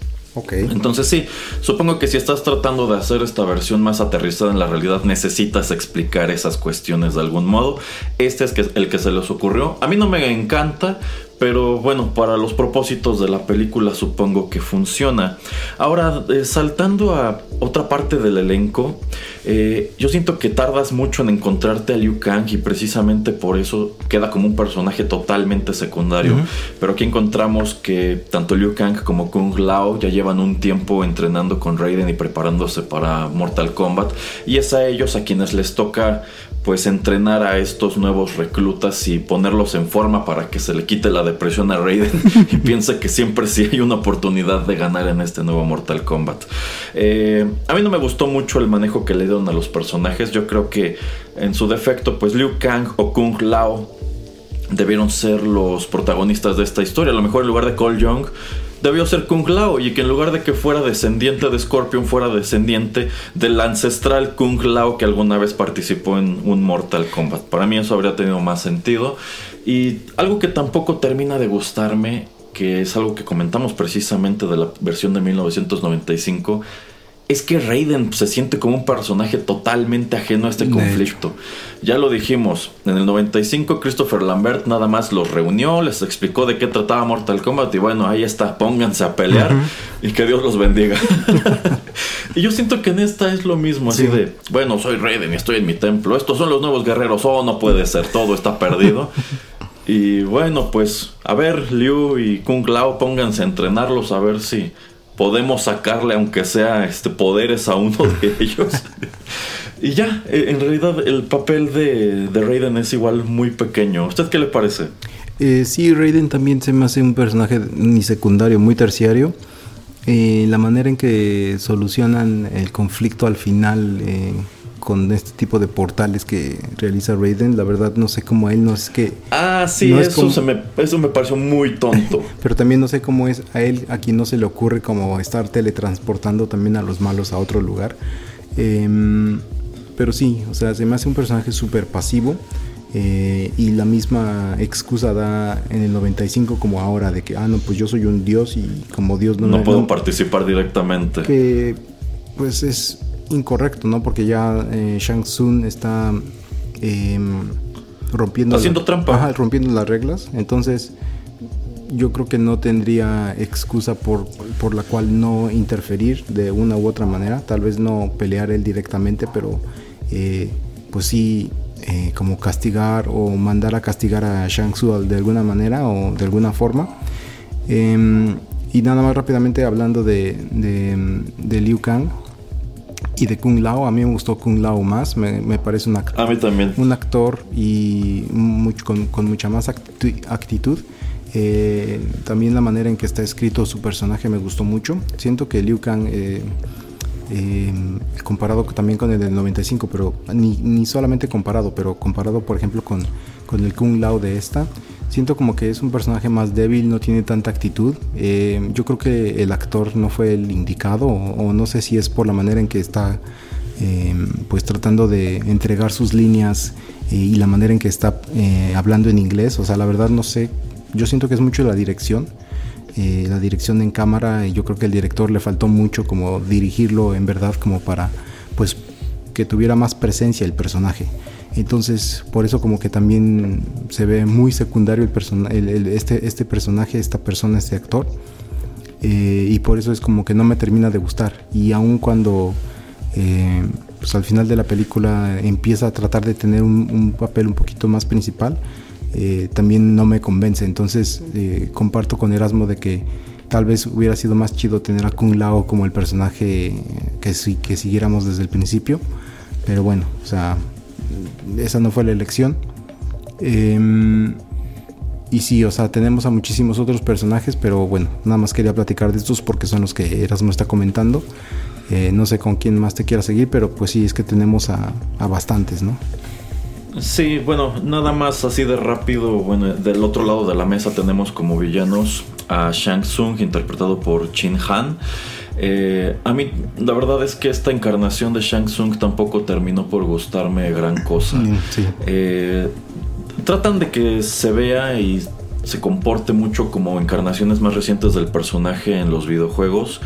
S1: Entonces sí, supongo que si estás tratando de hacer esta versión más aterrizada en la realidad, necesitas explicar esas cuestiones de algún modo. Este es el que se les ocurrió. A mí no me encanta, pero bueno, para los propósitos de la película supongo que funciona. Ahora, eh, saltando a otra parte del elenco, eh, yo siento que tardas mucho en encontrarte a Liu Kang y precisamente por eso queda como un personaje totalmente secundario. Pero aquí encontramos que tanto Liu Kang como Kung Lao ya llevan un tiempo entrenando con Raiden y preparándose para Mortal Kombat. Y es a ellos a quienes les toca pues entrenar a estos nuevos reclutas y ponerlos en forma para que se le quite la depresión a Raiden y piense que siempre sí hay una oportunidad de ganar en este nuevo Mortal Kombat. Eh, a mí no me gustó mucho el manejo que le dieron a los personajes. Yo creo que en su defecto, pues Liu Kang o Kung Lao debieron ser los protagonistas de esta historia. A lo mejor en lugar de Cole Young debió ser Kung Lao y que en lugar de que fuera descendiente de Scorpion fuera descendiente del ancestral Kung Lao que alguna vez participó en un Mortal Kombat. Para mí eso habría tenido más sentido y algo que tampoco termina de gustarme, que es algo que comentamos precisamente de la versión de 1995 es que Raiden se siente como un personaje totalmente ajeno a este conflicto. Ya lo dijimos, en el 95 Christopher Lambert nada más los reunió, les explicó de qué trataba Mortal Kombat y bueno, ahí está, pónganse a pelear y que Dios los bendiga. y yo siento que en esta es lo mismo, así de, bueno, soy Raiden y estoy en mi templo, estos son los nuevos guerreros, oh, no puede ser, todo está perdido. y bueno, pues a ver, Liu y Kung Lao, pónganse a entrenarlos a ver si podemos sacarle, aunque sea este, poderes a uno de ellos. y ya, eh, en realidad el papel de, de, Raiden es igual muy pequeño. ¿Usted qué le parece?
S2: Eh, sí, Raiden también se me hace un personaje ni secundario, muy terciario. Eh, la manera en que solucionan el conflicto al final eh, con este tipo de portales que realiza Raiden. La verdad no sé cómo él no es que...
S1: Ah, sí, eso, se me, eso me pareció muy tonto.
S2: Pero también no sé cómo es a él, a quien no se le ocurre como estar teletransportando también a los malos a otro lugar. Em, pero sí, o sea, se me hace un personaje súper pasivo. Eh, y la misma excusa da en el 95 como ahora de que, ah, no, pues yo soy un dios y como dios
S1: no... No puedo participar directamente.
S2: Que pues es incorrecto, ¿no? Porque ya eh, Shang Tsung está em, rompiendo...
S1: Haciendo trampa.
S2: rompiendo las reglas. Entonces, yo creo que no tendría excusa por, por, la cual no interferir de una u otra manera. Tal vez no pelear él directamente, pero eh, pues sí, eh, como castigar o mandar a castigar a Shang Tsung de alguna manera o de alguna forma. Em, y nada más rápidamente hablando de, de, de Liu Kang, y de Kung Lao. A mí me gustó Kung Lao más. Me, parece un actor.
S1: A mí también.
S2: Un actor y mucho, con, mucha más actitud. Eh, también la manera en que está escrito su personaje me gustó mucho. Siento que Liu Kang, eh, eh, comparado también con el del 95, pero ni, ni solamente comparado, pero comparado por ejemplo con, con el Kung Lao de esta, siento como que es un personaje más débil, no tiene tanta actitud. Eh, yo creo que el actor no fue el indicado, o, no sé si es por la manera en que está eh, pues tratando de entregar sus líneas eh, y la manera en que está hablando en inglés. O sea, la verdad no sé. Yo siento que es mucho la dirección. la dirección en cámara, yo creo que el director le faltó mucho como dirigirlo en verdad como para pues que tuviera más presencia el personaje. Entonces, por eso como que también se ve muy secundario el, este, este personaje, esta persona, este actor. Eh, y por eso es como que no me termina de gustar. Y aun cuando eh, pues al final de la película empieza a tratar de tener un, papel un poquito más principal, eh, también no me convence. Entonces comparto con Erasmo de que tal vez hubiera sido más chido tener a Kung Lao como el personaje que, que siguiéramos desde el principio. Pero bueno, o sea, esa no fue la elección. Em, y sí, o sea, tenemos a muchísimos otros personajes, pero bueno, nada más quería platicar de estos porque son los que Erasmo está comentando. Eh, no sé con quién más te quiera seguir, pero pues sí, es que tenemos a, bastantes, ¿no?
S1: Sí, bueno, nada más así de rápido. Bueno, del otro lado de la mesa tenemos como villanos a Shang Tsung, interpretado por Chin Han. Eh, a mí, la verdad es que esta encarnación de Shang Tsung tampoco terminó por gustarme gran cosa. Mm, eh, tratan de que se vea y se comporte mucho como encarnaciones más recientes del personaje en los videojuegos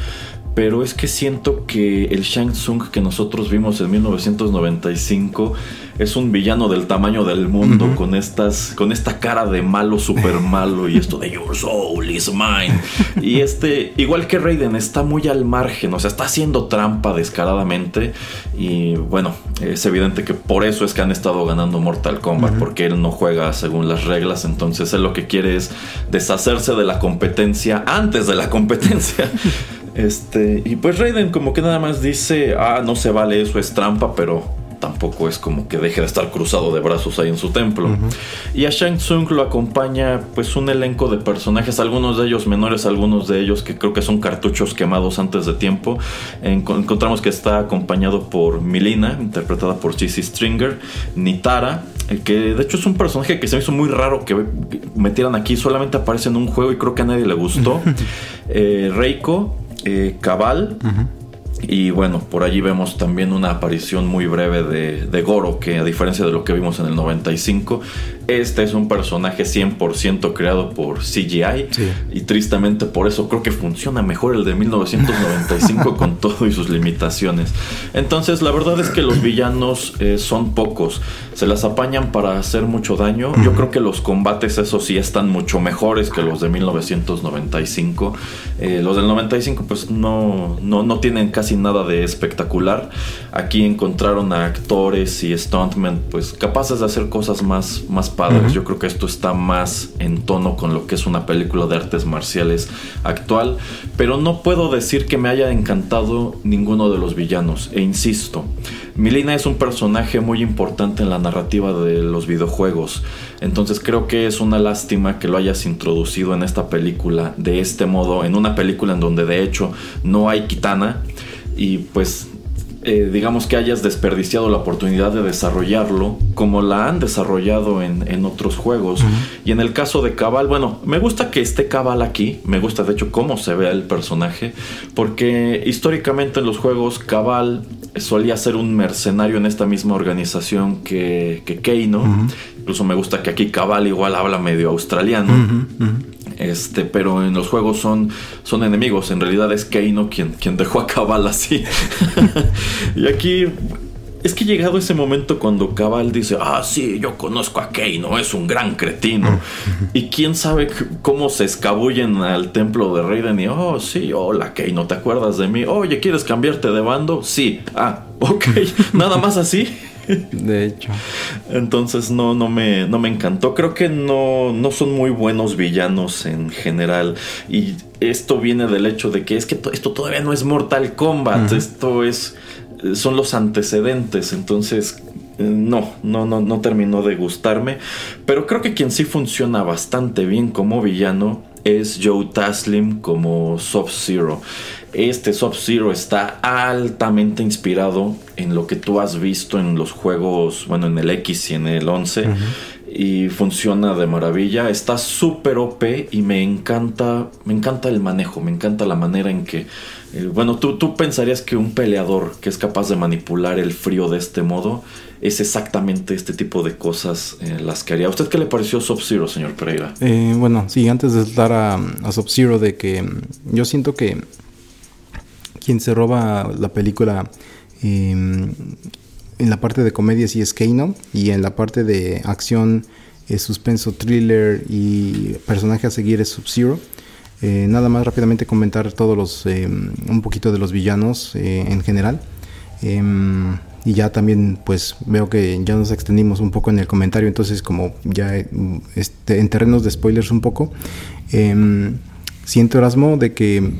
S1: pero es que siento que el Shang Tsung que nosotros vimos en 1995 es un villano del tamaño del mundo con estas con esta cara de malo super malo y esto de your soul is mine y este igual que Raiden está muy al margen, o sea, está haciendo trampa descaradamente y bueno, es evidente que por eso es que han estado ganando Mortal Kombat porque él no juega según las reglas, entonces él lo que quiere es deshacerse de la competencia antes de la competencia. Este, y pues Raiden como que nada más dice, ah, no se vale, eso es trampa, pero tampoco es como que deje de estar cruzado de brazos ahí en su templo. Y a Shang Tsung lo acompaña pues un elenco de personajes, algunos de ellos menores, algunos de ellos que creo que son cartuchos quemados antes de tiempo. encontramos que está acompañado por Milina, interpretada por Cici Stringer, Nitara, eh, que de hecho es un personaje que se me hizo muy raro que metieran aquí, solamente aparece en un juego y creo que a nadie le gustó. eh, Reiko, eh, Cabal. Y bueno, por allí vemos también una aparición muy breve de, de, Goro, que a diferencia de lo que vimos en el 95, este es un personaje 100% creado por CGI.
S2: Sí.
S1: Y tristemente por eso creo que funciona mejor el de 1995 con todo y sus limitaciones. Entonces la verdad es que los villanos eh, son pocos. Se las apañan para hacer mucho daño. Yo creo que los combates, eso sí, están mucho mejores que los de 1995. Eh, los del 95 pues no, no, no tienen casi nada de espectacular. Aquí encontraron a actores y stuntmen pues capaces de hacer cosas más, más padres. Uh -huh. Yo creo que esto está más en tono con lo que es una película de artes marciales actual. Pero no puedo decir que me haya encantado ninguno de los villanos. E insisto, Milina es un personaje muy importante en la narrativa de los videojuegos. Entonces creo que es una lástima que lo hayas introducido en esta película de este modo. En una película en donde de hecho no hay Kitana y pues eh, digamos que hayas desperdiciado la oportunidad de desarrollarlo como la han desarrollado en, en otros juegos. Uh -huh. Y en el caso de Cabal, bueno, me gusta que esté Cabal aquí, me gusta de hecho cómo se ve el personaje, porque históricamente en los juegos Cabal solía ser un mercenario en esta misma organización que, que Keino. Uh -huh. Incluso me gusta que aquí Cabal igual habla medio australiano. Uh -huh. Este, pero en los juegos son, son enemigos. En realidad es Keino quien, quien dejó a Cabal así. y aquí es que llegado ese momento cuando Cabal dice, ah, sí, yo conozco a Keino, es un gran cretino. y quién sabe cómo se escabullen al templo de Raiden y, oh, sí, hola Keino, ¿te acuerdas de mí? Oye, ¿quieres cambiarte de bando? Sí. Ah, ok, nada más así.
S2: De hecho.
S1: Entonces no, no, me, no me encantó. Creo que no, no son muy buenos villanos en general. Y esto viene del hecho de que es que esto todavía no es Mortal Kombat. Uh -huh. Esto es. son los antecedentes. Entonces. No, no, no, no terminó de gustarme. Pero creo que quien sí funciona bastante bien como villano es Joe Taslim como Sub-Zero. Este Sub-Zero está altamente inspirado en lo que tú has visto en los juegos, bueno, en el X y en el 11. Uh -huh. Y funciona de maravilla. Está súper OP y me encanta, me encanta el manejo, me encanta la manera en que... Eh, bueno, tú, tú pensarías que un peleador que es capaz de manipular el frío de este modo es exactamente este tipo de cosas eh, las que haría. ¿A usted qué le pareció Sub-Zero, señor Pereira?
S2: Eh, bueno, sí, antes de dar a, a Sub-Zero, de que mm, yo siento que quien se roba la película eh, en la parte de comedia sí es Keino y en la parte de acción, eh, suspenso, thriller y personaje a seguir es Sub-Zero. Eh, nada más rápidamente comentar todos los eh, un poquito de los villanos eh, en general em, y ya también pues veo que ya nos extendimos un poco en el comentario entonces como ya este, en terrenos de spoilers un poco em, siento Erasmo de que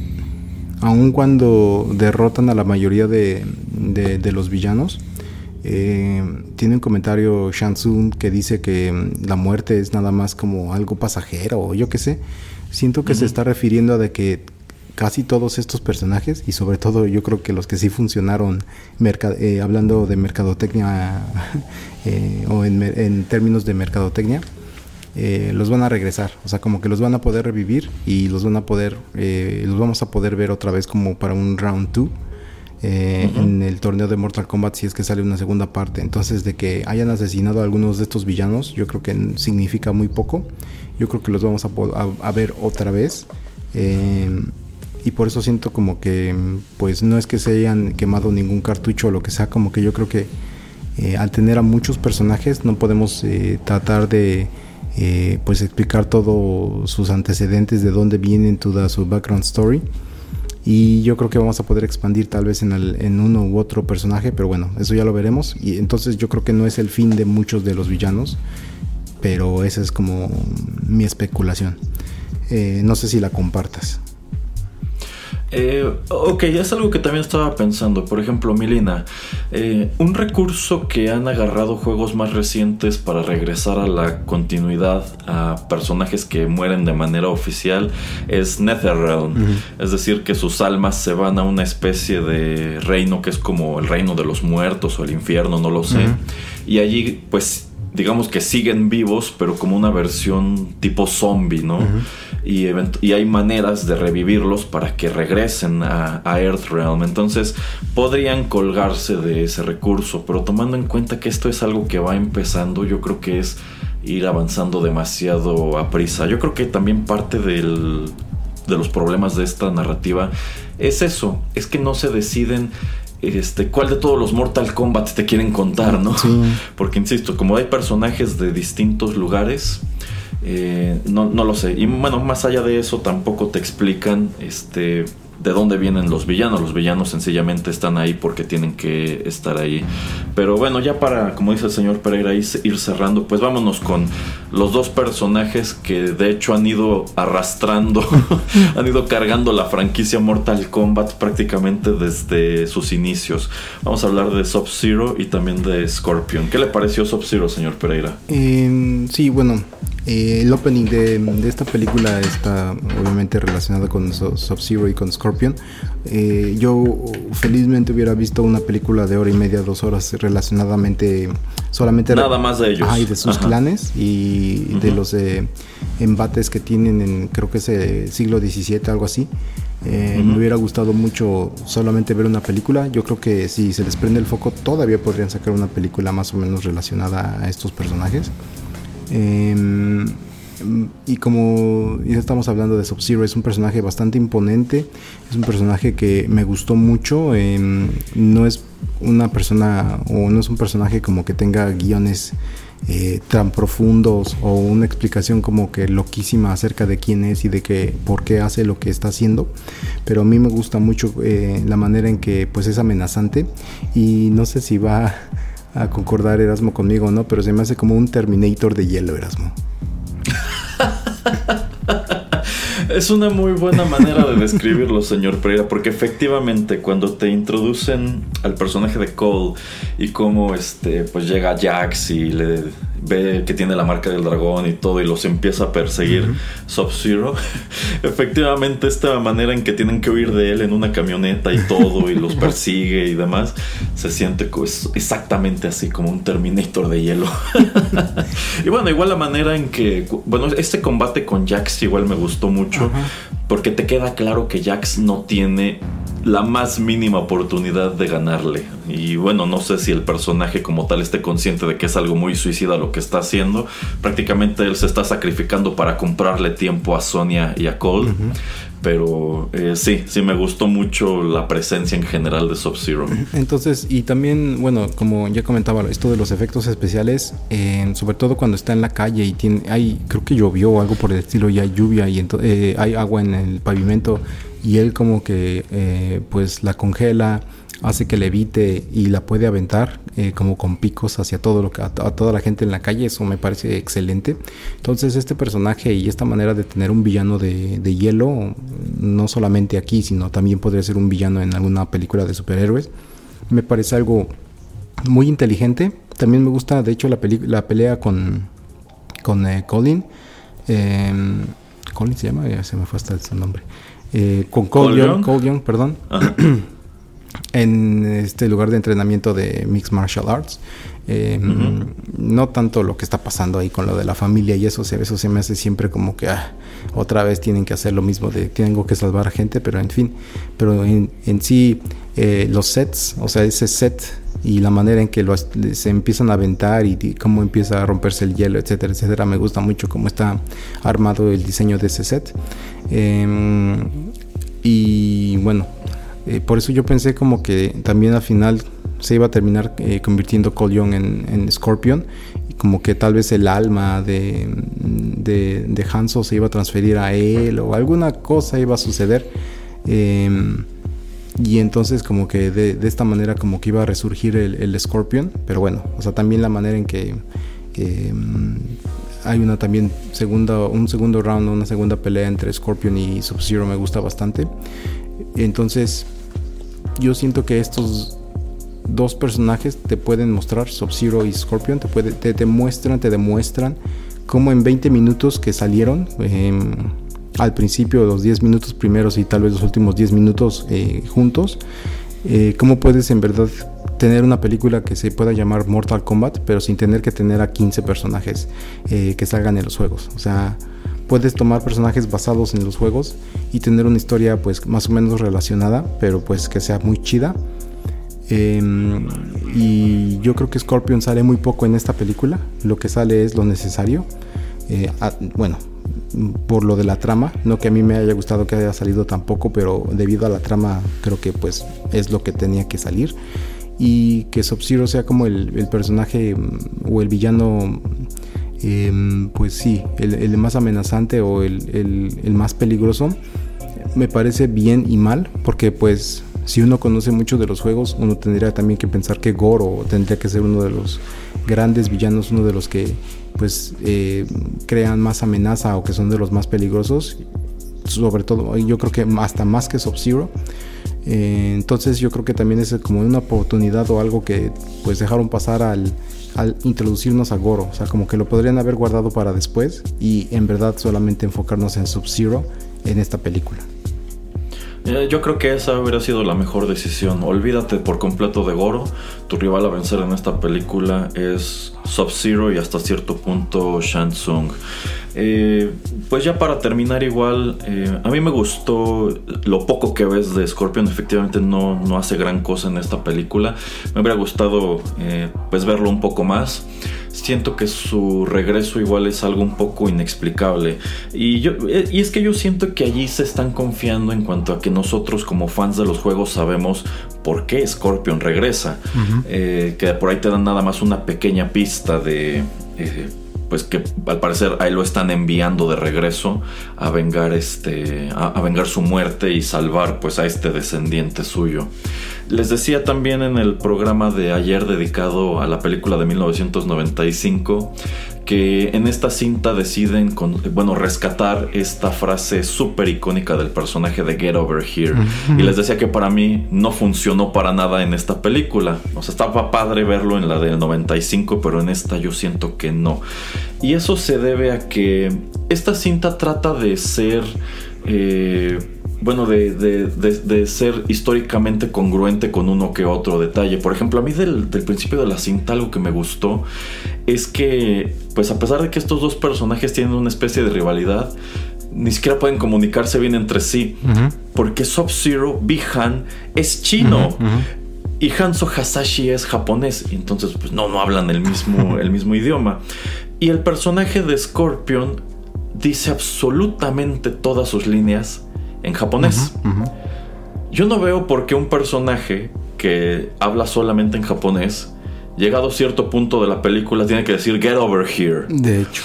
S2: aun cuando derrotan a la mayoría de, de, de los villanos eh, tiene un comentario Shansun que dice que mm, la muerte es nada más como algo pasajero o yo qué sé. Siento que uh -huh. se está refiriendo a de que casi todos estos personajes y sobre todo yo creo que los que sí funcionaron eh, hablando de mercadotecnia eh, o en, en, términos de mercadotecnia eh, los van a regresar o sea como que los van a poder revivir y los van a poder eh, los vamos a poder ver otra vez como para un round 2 eh, uh -huh. en el torneo de Mortal Kombat si es que sale una segunda parte. Entonces, de que hayan asesinado a algunos de estos villanos, yo creo que significa muy poco. Yo creo que los vamos a, a, a ver otra vez. Eh, y por eso siento como que, pues no es que se hayan quemado ningún cartucho o lo que sea, como que yo creo que eh, al tener a muchos personajes no podemos tratar de pues explicar todos sus antecedentes, de dónde vienen, toda su background story y yo creo que vamos a poder expandir tal vez en, el, en, uno u otro personaje, pero bueno, eso ya lo veremos. Y entonces yo creo que no es el fin de muchos de los villanos, pero esa es como mi especulación. Eh, no sé si la compartas.
S1: Eh, ok, es algo que también estaba pensando. Por ejemplo, Milina, eh, un recurso que han agarrado juegos más recientes para regresar a la continuidad a personajes que mueren de manera oficial es Netherrealm. Uh -huh. Es decir, que sus almas se van a una especie de reino que es como el reino de los muertos o el infierno, no lo sé. Uh -huh. Y allí, pues digamos que siguen vivos, pero como una versión tipo zombie, ¿no? y, y, hay maneras de revivirlos para que regresen a, a Earthrealm. Entonces podrían colgarse de ese recurso, pero tomando en cuenta que esto es algo que va empezando, yo creo que es ir avanzando demasiado a prisa. Yo creo que también parte del, de los problemas de esta narrativa es eso, es que no se deciden este, cuál de todos los Mortal Kombat te quieren contar, ¿no? Porque insisto, como hay personajes de distintos lugares, eh, no, no, lo sé. Y bueno, más allá de eso, tampoco te explican este, de dónde vienen los villanos. Los villanos sencillamente están ahí porque tienen que estar ahí. Pero bueno, ya para, como dice el señor Pereira, ir cerrando, pues vámonos con los dos personajes que de hecho han ido arrastrando, han ido cargando la franquicia Mortal Kombat prácticamente desde sus inicios. Vamos a hablar de Sub-Zero y también de Scorpion. ¿Qué le pareció Sub-Zero, señor Pereira?
S2: Em, sí, bueno, eh, el opening de, esta película está obviamente relacionado con Sub-Zero y con Scorpion. Eh, yo felizmente hubiera visto una película de hora y media, dos horas relacionadamente solamente
S1: nada más de ellos.
S2: De sus clanes y de los eh, embates que tienen en creo que es el siglo XVII algo así. Me hubiera gustado mucho solamente ver una película. Yo creo que si se les prende el foco todavía podrían sacar una película más o menos relacionada a estos personajes Em, y como ya estamos hablando de Sub-Zero, es un personaje bastante imponente, es un personaje que me gustó mucho, em, no es una persona o no es un personaje como que tenga guiones eh, tan profundos o una explicación como que loquísima acerca de quién es y de que por qué hace lo que está haciendo pero a mí me gusta mucho eh, la manera en que pues es amenazante y no sé si va a concordar Erasmo conmigo, ¿no? Pero se me hace como un Terminator de hielo, Erasmo.
S1: es una muy buena manera de describirlo, señor Pereira, porque efectivamente cuando te introducen al personaje de Cole y cómo este, pues llega Jax y le ve que tiene la marca del dragón y todo y los empieza a perseguir Sub-Zero. Efectivamente, esta manera en que tienen que huir de él en una camioneta y todo y los persigue y demás, se siente exactamente así como un Terminator de hielo. y bueno, igual la manera en que, bueno, este combate con Jax igual me gustó mucho porque te queda claro que Jax no tiene la más mínima oportunidad de ganarle. Y bueno, no sé si el personaje como tal esté consciente de que es algo muy suicida lo que está haciendo. Prácticamente él se está sacrificando para comprarle tiempo a Sonia y a Cole. Pero eh, sí, sí me gustó mucho la presencia en general de Sub-Zero.
S2: Entonces, y también, bueno, como ya comentaba, esto de los efectos especiales, sobre todo cuando está en la calle y tiene, hay, creo que llovió o algo por el estilo, y hay lluvia y eh, hay agua en el pavimento y él como que eh, pues la congela hace que le evite y la puede aventar eh, como con picos hacia todo lo que a, toda la gente en la calle eso me parece excelente. Entonces este personaje y esta manera de tener un villano de, hielo no solamente aquí sino también podría ser un villano en alguna película de superhéroes me parece algo muy inteligente. También me gusta de hecho la, la pelea con con eh, Colin em, Colin se llama ya se me fue hasta su nombre. Eh, con Cole Young, perdón, en este lugar de entrenamiento de Mixed Martial Arts. Eh, no tanto lo que está pasando ahí con lo de la familia y eso, eso se me hace siempre como que ah, otra vez tienen que hacer lo mismo de tengo que salvar a gente, pero en fin, pero en, sí eh, los sets, o sea, ese set y la manera en que se empiezan a aventar y, cómo empieza a romperse el hielo, etcétera, etcétera. Me gusta mucho cómo está armado el diseño de ese set. Em, y bueno, eh, por eso yo pensé como que también al final se iba a terminar eh, convirtiendo Cole Young en, Scorpion y como que tal vez el alma de, de, Hanzo se iba a transferir a él o alguna cosa iba a suceder. Em, y entonces como que de, esta manera como que iba a resurgir el, Scorpion. Pero bueno, o sea, también la manera en que mm, hay una también segunda, un segundo round, una segunda pelea entre Scorpion y Sub-Zero me gusta bastante. Entonces yo siento que estos dos personajes te pueden mostrar, Sub-Zero y Scorpion, te, te, te, muestran, te demuestran cómo en 20 minutos que salieron... Eh, al principio, los 10 minutos primeros y tal vez los últimos 10 minutos eh, juntos, eh, cómo puedes en verdad tener una película que se pueda llamar Mortal Kombat, pero sin tener que tener a 15 personajes eh, que salgan en los juegos. O sea, puedes tomar personajes basados en los juegos y tener una historia pues más o menos relacionada, pero pues que sea muy chida. Em, y yo creo que Scorpion sale muy poco en esta película. Lo que sale es lo necesario. Eh, bueno, por lo de la trama, no que a mí me haya gustado que haya salido tampoco, pero debido a la trama creo que pues es lo que tenía que salir y que Sub-Zero sea como el, personaje mm, o el villano em, pues sí, el, más amenazante o el, más peligroso, me parece bien y mal, porque pues si uno conoce mucho de los juegos, uno tendría también que pensar que Goro tendría que ser uno de los grandes villanos, uno de los que pues eh, crean más amenaza o que son de los más peligrosos, sobre todo yo creo que hasta más que Sub-Zero. Eh, entonces yo creo que también es como una oportunidad o algo que pues dejaron pasar al, introducirnos a Goro. O sea, como que lo podrían haber guardado para después y en verdad solamente enfocarnos en Sub-Zero en esta película.
S1: Eh, yo creo que esa hubiera sido la mejor decisión. Olvídate por completo de Goro. Tu rival a vencer en esta película es Sub-Zero y hasta cierto punto Shansung. Eh, pues ya para terminar igual, eh, a mí me gustó lo poco que ves de Scorpion, efectivamente no, no hace gran cosa en esta película, me hubiera gustado pues verlo un poco más siento que su regreso igual es algo un poco inexplicable. Y, yo, eh, y es que yo siento que allí se están confiando en cuanto a que nosotros como fans de los juegos sabemos por qué Scorpion regresa. Eh, que por ahí te dan nada más una pequeña pista de... Eh, pues que al parecer ahí lo están enviando de regreso a vengar este a, vengar su muerte y salvar pues a este descendiente suyo. Les decía también en el programa de ayer dedicado a la película de 1995 que en esta cinta deciden, bueno, rescatar esta frase súper icónica del personaje de Get Over Here. Y les decía que para mí no funcionó para nada en esta película. O sea, estaba padre verlo en la del 95, pero en esta yo siento que no. Y eso se debe a que esta cinta trata de ser... Eh, bueno, de, ser históricamente congruente con uno que otro detalle. Por ejemplo, a mí del, principio de la cinta algo que me gustó es que, pues a pesar de que estos dos personajes tienen una especie de rivalidad, ni siquiera pueden comunicarse bien entre sí. Porque Sub-Zero, Bi-Han, es chino. Y Hanzo Hasashi es japonés. Y entonces, pues no, no hablan el mismo, el mismo idioma. Y el personaje de Scorpion dice absolutamente todas sus líneas en japonés. Yo no veo por qué un personaje que habla solamente en japonés, llegado a cierto punto de la película, tiene que decir get over here.
S2: De hecho.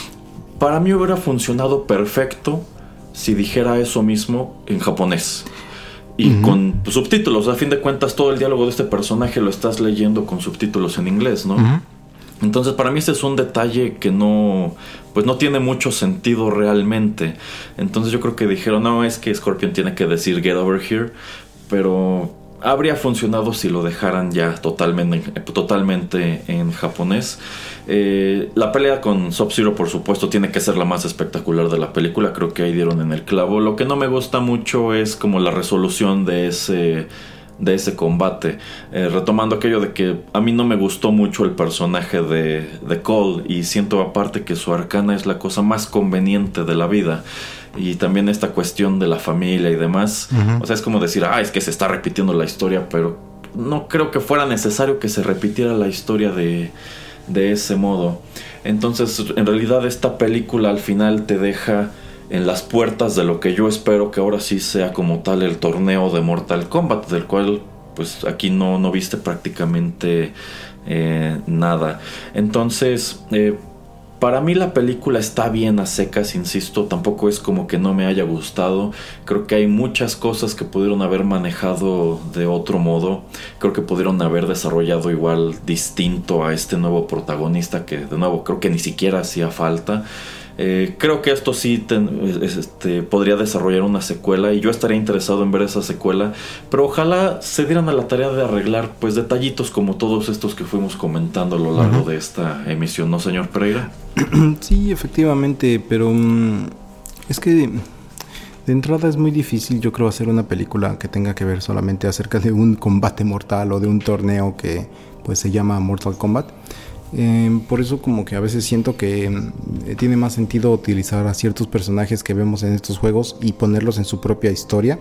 S1: Para mí hubiera funcionado perfecto si dijera eso mismo en japonés. Y con subtítulos, a fin de cuentas todo el diálogo de este personaje lo estás leyendo con subtítulos en inglés, ¿no? Entonces para mí este es un detalle que no, pues no tiene mucho sentido realmente. Entonces yo creo que dijeron, no, es que Scorpion tiene que decir get over here, pero habría funcionado si lo dejaran ya totalmente, totalmente en japonés. Eh, la pelea con Sub-Zero, por supuesto, tiene que ser la más espectacular de la película. Creo que ahí dieron en el clavo. Lo que no me gusta mucho es como la resolución de ese de ese combate. Eh, retomando aquello de que a mí no me gustó mucho el personaje de, de, Cole y siento aparte que su arcana es la cosa más conveniente de la vida. Y también esta cuestión de la familia y demás. O sea, es como decir, ah, es que se está repitiendo la historia, pero no creo que fuera necesario que se repitiera la historia de, de ese modo. Entonces, en realidad esta película al final te deja en las puertas de lo que yo espero que ahora sí sea como tal el torneo de Mortal Kombat, del cual pues aquí no, no viste prácticamente eh, nada. Entonces, eh, para mí la película está bien a secas, insisto, tampoco es como que no me haya gustado. Creo que hay muchas cosas que pudieron haber manejado de otro modo. Creo que pudieron haber desarrollado igual distinto a este nuevo protagonista que de nuevo creo que ni siquiera hacía falta. Eh, creo que esto sí este, podría desarrollar una secuela y yo estaría interesado en ver esa secuela, pero ojalá se dieran a la tarea de arreglar pues detallitos como todos estos que fuimos comentando a lo largo de esta emisión, ¿no, señor Pereira?
S2: Sí, efectivamente, pero mm, es que De entrada es muy difícil, yo creo, hacer una película que tenga que ver solamente acerca de un combate mortal o de un torneo que pues se llama Mortal Kombat. Eh, por eso como que a veces siento que mm, tiene más sentido utilizar a ciertos personajes que vemos en estos juegos y ponerlos en su propia historia.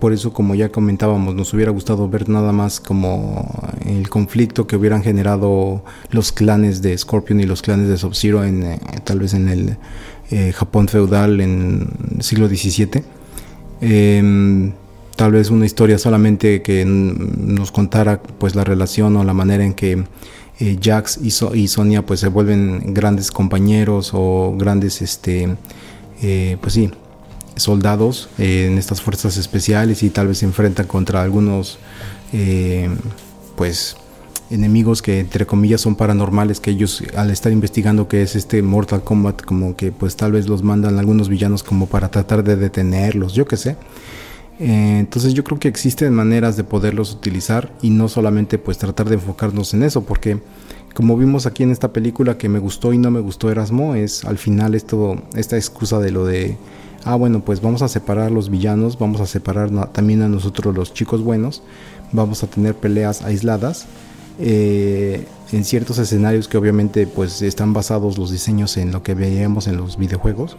S2: Por eso como ya comentábamos, nos hubiera gustado ver nada más como el conflicto que hubieran generado los clanes de Scorpion y los clanes de Sub-Zero en eh, tal vez en el eh, Japón feudal en el siglo XVII. Em, tal vez una historia solamente que nos contara pues la relación o la manera en que eh, Jax y, Sonia pues se vuelven grandes compañeros o grandes este eh, pues sí soldados en estas fuerzas especiales y tal vez se enfrentan contra algunos pues enemigos que entre comillas son paranormales que ellos al estar investigando que es este Mortal Kombat como que pues tal vez los mandan algunos villanos como para tratar de detenerlos yo que sé eh, entonces yo creo que existen maneras de poderlos utilizar y no solamente pues tratar de enfocarnos en eso porque como vimos aquí en esta película que me gustó y no me gustó Erasmo es al final esto esta excusa de lo de ah bueno pues vamos a separar los villanos vamos a separar también a nosotros los chicos buenos vamos a tener peleas aisladas eh, en ciertos escenarios que obviamente pues están basados los diseños en lo que veíamos en los videojuegos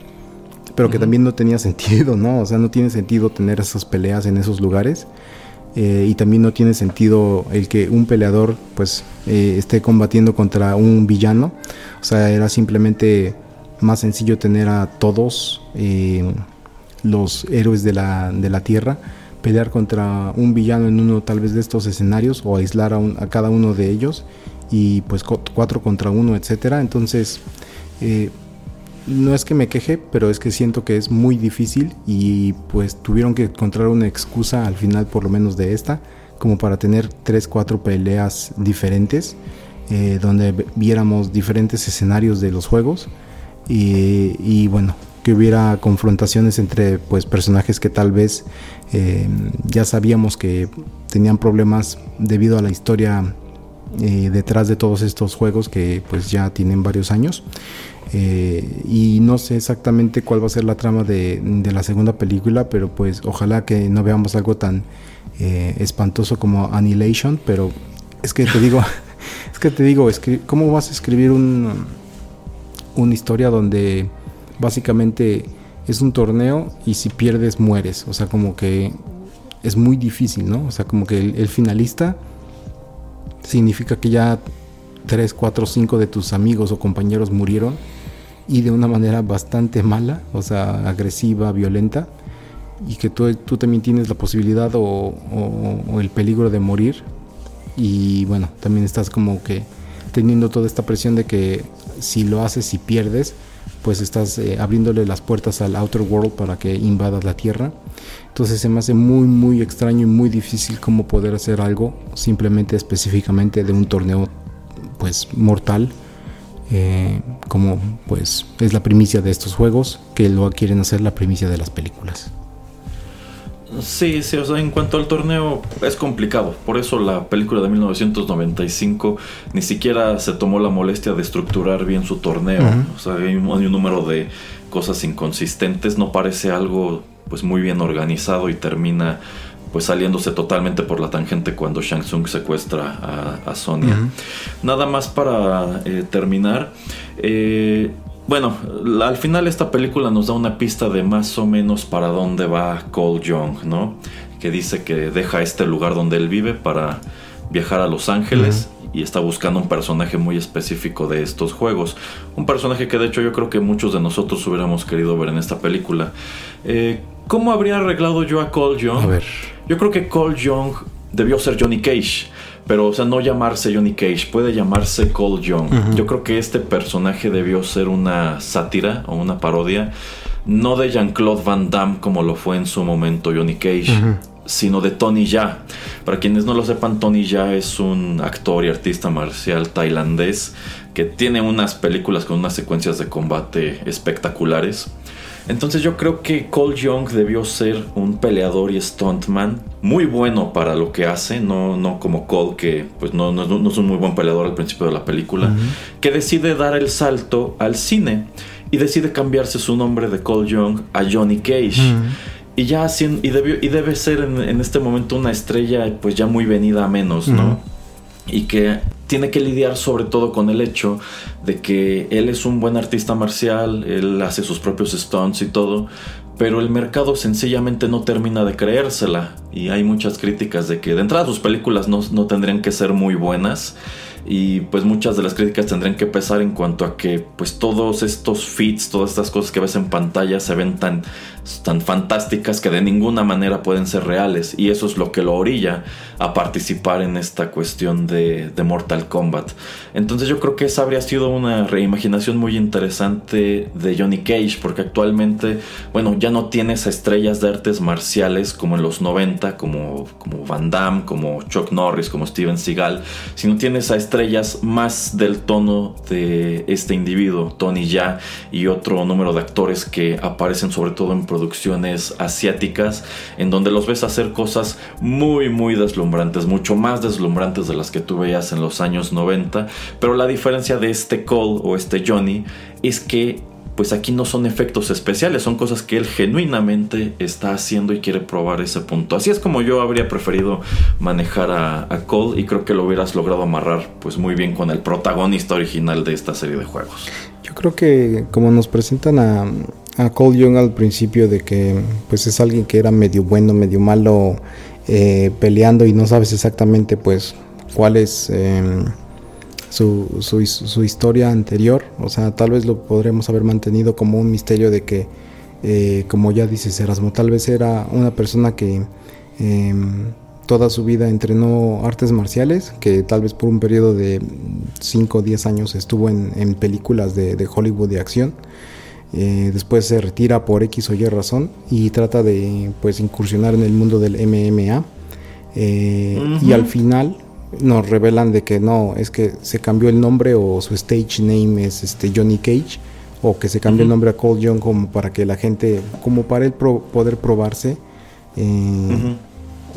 S2: pero que también no tenía sentido, ¿no? O sea, no tiene sentido tener esas peleas en esos lugares eh, y también no tiene sentido el que un peleador pues eh, esté combatiendo contra un villano, o sea, era simplemente más sencillo tener a todos los héroes de la, de la tierra pelear contra un villano en uno tal vez de estos escenarios o aislar a, cada uno de ellos y pues cuatro contra uno, etcétera. Entonces, eh, no es que me queje, pero es que siento que es muy difícil y pues tuvieron que encontrar una excusa al final por lo menos de esta, como para tener tres, cuatro peleas diferentes, eh, donde viéramos diferentes escenarios de los juegos y bueno, que hubiera confrontaciones entre pues personajes que tal vez eh, ya sabíamos que tenían problemas debido a la historia eh, detrás de todos estos juegos que pues ya tienen varios años eh, y no sé exactamente cuál va a ser la trama de, la segunda película pero pues ojalá que no veamos algo tan espantoso como Annihilation pero es que te digo es que te digo cómo vas a escribir un una historia donde básicamente es un torneo y si pierdes mueres. O sea, como que es muy difícil, ¿no? O sea, como que el, finalista significa que ya 3, 4, 5 de tus amigos o compañeros murieron y de una manera bastante mala, o sea, agresiva, violenta, y que tú, tú también tienes la posibilidad o, el peligro de morir. Y bueno, también estás como que teniendo toda esta presión de que si lo haces y pierdes, pues estás eh, abriéndole las puertas al Outer World para que invada la Tierra. Entonces se me hace muy muy extraño y muy difícil cómo poder hacer algo simplemente específicamente de un torneo pues mortal. Eh, como pues es la primicia de estos juegos que lo quieren hacer la primicia de las películas.
S1: Sí, sí, o sea, en cuanto al torneo es complicado. Por eso la película de 1995 ni siquiera se tomó la molestia de estructurar bien su torneo. O sea, hay un, número de cosas inconsistentes. No parece algo pues muy bien organizado y termina pues saliéndose totalmente por la tangente cuando Shang Tsung secuestra a, Sonia. Nada más para eh, terminar. Eh, bueno, al final esta película nos da una pista de más o menos para dónde va Cole Young, ¿no? Que dice que deja este lugar donde él vive para viajar a Los Ángeles y está buscando un personaje muy específico de estos juegos. Un personaje que de hecho yo creo que muchos de nosotros hubiéramos querido ver en esta película. Eh, ¿Cómo habría arreglado yo a Cole Young?
S2: A ver.
S1: Yo creo que Cole Young debió ser Johnny Cage. Pero, o sea, no llamarse Johnny Cage, puede llamarse Cole Young. Yo creo que este personaje debió ser una sátira o una parodia, no de Jean-Claude Van Damme como lo fue en su momento Johnny Cage, sino de Tony Jaa. Para quienes no lo sepan, Tony Jaa es un actor y artista marcial tailandés que tiene unas películas con unas secuencias de combate espectaculares. Entonces yo creo que Cole Young debió ser un peleador y stuntman muy bueno para lo que hace, no, no como Cole que pues no, no, es un muy buen peleador al principio de la película, que decide dar el salto al cine y decide cambiarse su nombre de Cole Young a Johnny Cage. Y ya haciendo, y, debió, y debe ser en, en, este momento una estrella pues ya muy venida a menos, ¿no? Y que tiene que lidiar sobre todo con el hecho de que él es un buen artista marcial, él hace sus propios stunts y todo, pero el mercado sencillamente no termina de creérsela. Y hay muchas críticas de que de entrada sus películas no, no tendrían que ser muy buenas y pues muchas de las críticas tendrían que pesar en cuanto a que pues todos estos feats, todas estas cosas que ves en pantalla se ven tan, tan fantásticas que de ninguna manera pueden ser reales y eso es lo que lo orilla a participar en esta cuestión de, de Mortal Kombat. Entonces yo creo que esa habría sido una reimaginación muy interesante de Johnny Cage porque actualmente, bueno, ya no tienes estrellas de artes marciales como en los 90, como, como Van Damme, como Chuck Norris, como Steven Seagal, sino tienes a estrellas más del tono de este individuo, Tony Ya, y otro número de actores que aparecen sobre todo en producciones asiáticas, en donde los ves hacer cosas muy, muy deslumbrantes, mucho más deslumbrantes de las que tú veías en los años 90, pero la diferencia de este Cole o este Johnny es que pues aquí no son efectos especiales, son cosas que él genuinamente está haciendo y quiere probar ese punto. Así es como yo habría preferido manejar a, a, Cole y creo que lo hubieras logrado amarrar pues muy bien con el protagonista original de esta serie de juegos.
S2: Yo creo que como nos presentan a, a Cole Young al principio de que pues es alguien que era medio bueno, medio malo eh, peleando y no sabes exactamente pues cuál es... Eh, su, su, su, historia anterior. O sea, tal vez lo podremos haber mantenido como un misterio de que, eh, como ya dices Erasmo, tal vez era una persona que eh, toda su vida entrenó artes marciales, que tal vez por un periodo de 5 o 10 años estuvo en, en películas de, de, Hollywood de acción. Eh, después se retira por X o Y razón y trata de pues incursionar en el mundo del MMA. Uh -huh. Y al final nos revelan de que no, es que se cambió el nombre o su stage name es este Johnny Cage o que se cambió uh -huh. el nombre a Cole Young como para que la gente, como para él pro, poder probarse eh, uh -huh.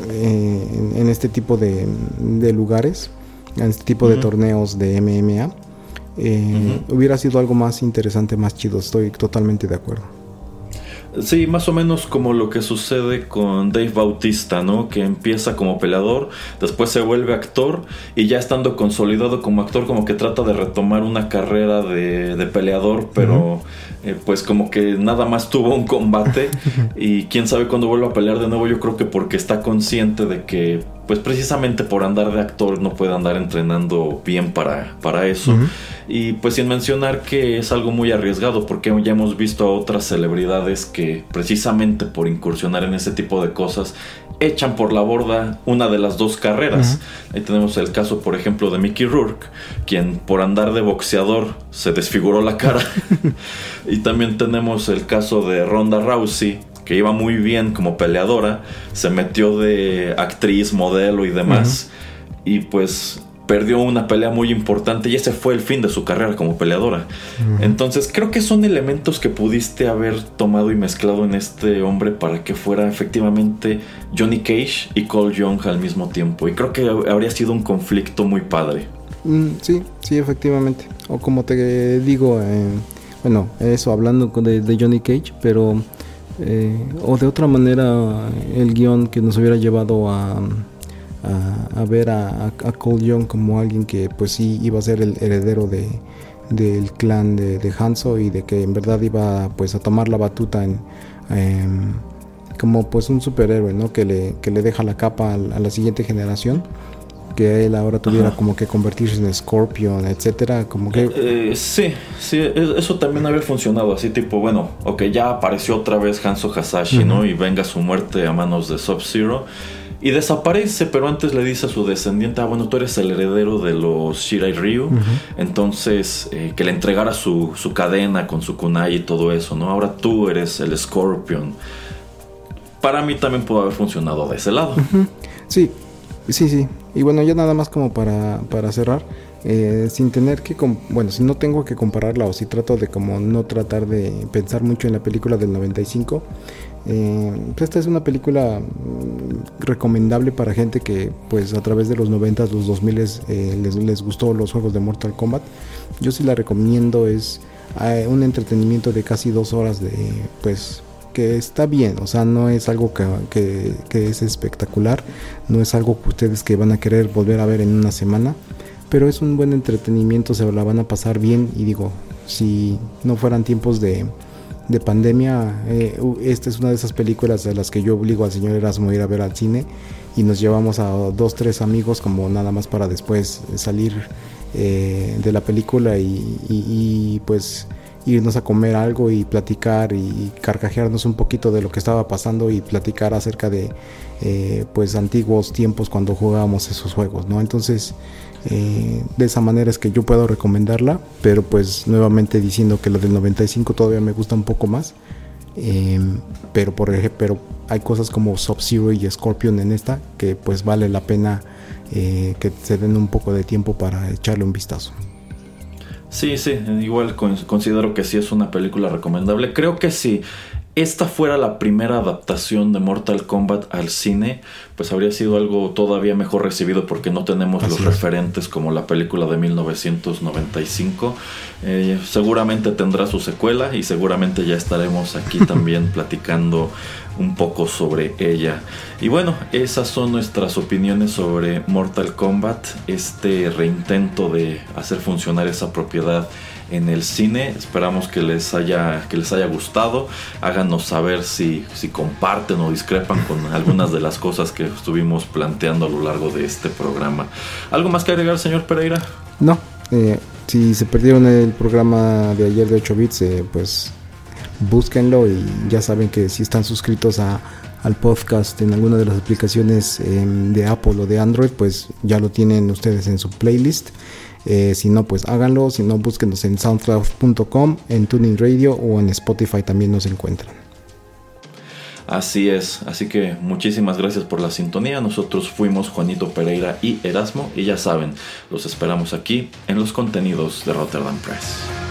S2: eh, en, en, este tipo de, de, lugares, en este tipo uh -huh. de torneos de MMA. Eh, hubiera sido algo más interesante, más chido, estoy totalmente de acuerdo.
S1: Sí, más o menos como lo que sucede con Dave Bautista, ¿no? Que empieza como peleador, después se vuelve actor y ya estando consolidado como actor como que trata de retomar una carrera de, de peleador, pero. Eh, pues como que nada más tuvo un combate y quién sabe cuándo vuelva a pelear de nuevo, yo creo que porque está consciente de que pues precisamente por andar de actor no puede andar entrenando bien para, para eso. Uh -huh. Y pues sin mencionar que es algo muy arriesgado porque ya hemos visto a otras celebridades que precisamente por incursionar en ese tipo de cosas echan por la borda una de las dos carreras. Uh -huh. Ahí tenemos el caso, por ejemplo, de Mickey Rourke, quien por andar de boxeador se desfiguró la cara. y también tenemos el caso de Ronda Rousey, que iba muy bien como peleadora, se metió de actriz, modelo y demás. Uh -huh. Y pues perdió una pelea muy importante y ese fue el fin de su carrera como peleadora. Uh -huh. Entonces creo que son elementos que pudiste haber tomado y mezclado en este hombre para que fuera efectivamente Johnny Cage y Cole Young al mismo tiempo. Y creo que habría sido un conflicto muy padre.
S2: Mm, sí, sí, efectivamente. O como te digo, eh, bueno, eso hablando de, de Johnny Cage, pero... Eh, o de otra manera el guion que nos hubiera llevado a, a, a ver a, a, Cole Young como alguien que pues sí iba a ser el heredero de, del clan de, de, Hanzo y de que en verdad iba pues a tomar la batuta en, eh, como pues un superhéroe ¿no? que, le, que le deja la capa a, la siguiente generación que él ahora tuviera Ajá. como que convertirse en Scorpion, etcétera, como que...
S1: Eh, sí, sí, eso también había funcionado, así tipo, bueno, ok, ya apareció otra vez Hanzo Hasashi, uh -huh. ¿no? Y venga su muerte a manos de Sub-Zero. Y desaparece, pero antes le dice a su descendiente, ah, bueno, tú eres el heredero de los Shirai Ryu. Uh -huh. Entonces, eh, que le entregara su, su, cadena con su kunai y todo eso, ¿no? Ahora tú eres el Scorpion. Para mí también pudo haber funcionado de ese lado.
S2: Uh -huh. Sí, sí, sí. Y bueno, ya nada más como para, para cerrar, eh, sin tener que, bueno, si no tengo que compararla o si trato de como no tratar de pensar mucho en la película del 95, eh, pues esta es una película recomendable para gente que pues a través de los 90, los 2000 eh, les, les gustó los juegos de Mortal Kombat. Yo sí la recomiendo, es eh, un entretenimiento de casi dos horas de pues que está bien, o sea, no es algo que, que, que, es espectacular, no es algo que ustedes que van a querer volver a ver en una semana, pero es un buen entretenimiento, se la van a pasar bien y digo, si no fueran tiempos de, de pandemia, eh, esta es una de esas películas de las que yo obligo al señor Erasmo a ir a ver al cine y nos llevamos a dos, tres amigos como nada más para después salir eh, de la película y, pues irnos a comer algo y platicar y carcajearnos un poquito de lo que estaba pasando y platicar acerca de eh, pues antiguos tiempos cuando jugábamos esos juegos, ¿no? Entonces eh, de esa manera es que yo puedo recomendarla, pero pues nuevamente diciendo que la del 95 todavía me gusta un poco más. Eh, pero por ejemplo, pero hay cosas como Sub-Zero y Scorpion en esta que pues vale la pena eh, que se den un poco de tiempo para echarle un vistazo.
S1: Sí, sí, igual considero que sí es una película recomendable. Creo que si esta fuera la primera adaptación de Mortal Kombat al cine, pues habría sido algo todavía mejor recibido porque no tenemos Así los es. referentes como la película de 1995. Eh, seguramente tendrá su secuela y seguramente ya estaremos aquí también platicando un poco sobre ella. Y bueno, esas son nuestras opiniones sobre Mortal Kombat, este reintento de hacer funcionar esa propiedad en el cine. Esperamos que les haya, que les haya gustado. Háganos saber si, si comparten o discrepan con algunas de las cosas que estuvimos planteando a lo largo de este programa. ¿Algo más que agregar, señor Pereira?
S2: No. Eh, si se perdieron el programa de ayer de 8 bits, eh, pues búsquenlo y ya saben que si están suscritos a, al podcast en alguna de las aplicaciones eh, de Apple o de Android, pues ya lo tienen ustedes en su playlist. Eh, si no, pues háganlo. Si no, búsquenos en soundcloud.com, en Tuning Radio o en Spotify también nos encuentran.
S1: Así es, así que muchísimas gracias por la sintonía. Nosotros fuimos Juanito Pereira y Erasmo y ya saben, los esperamos aquí en los contenidos de Rotterdam Press.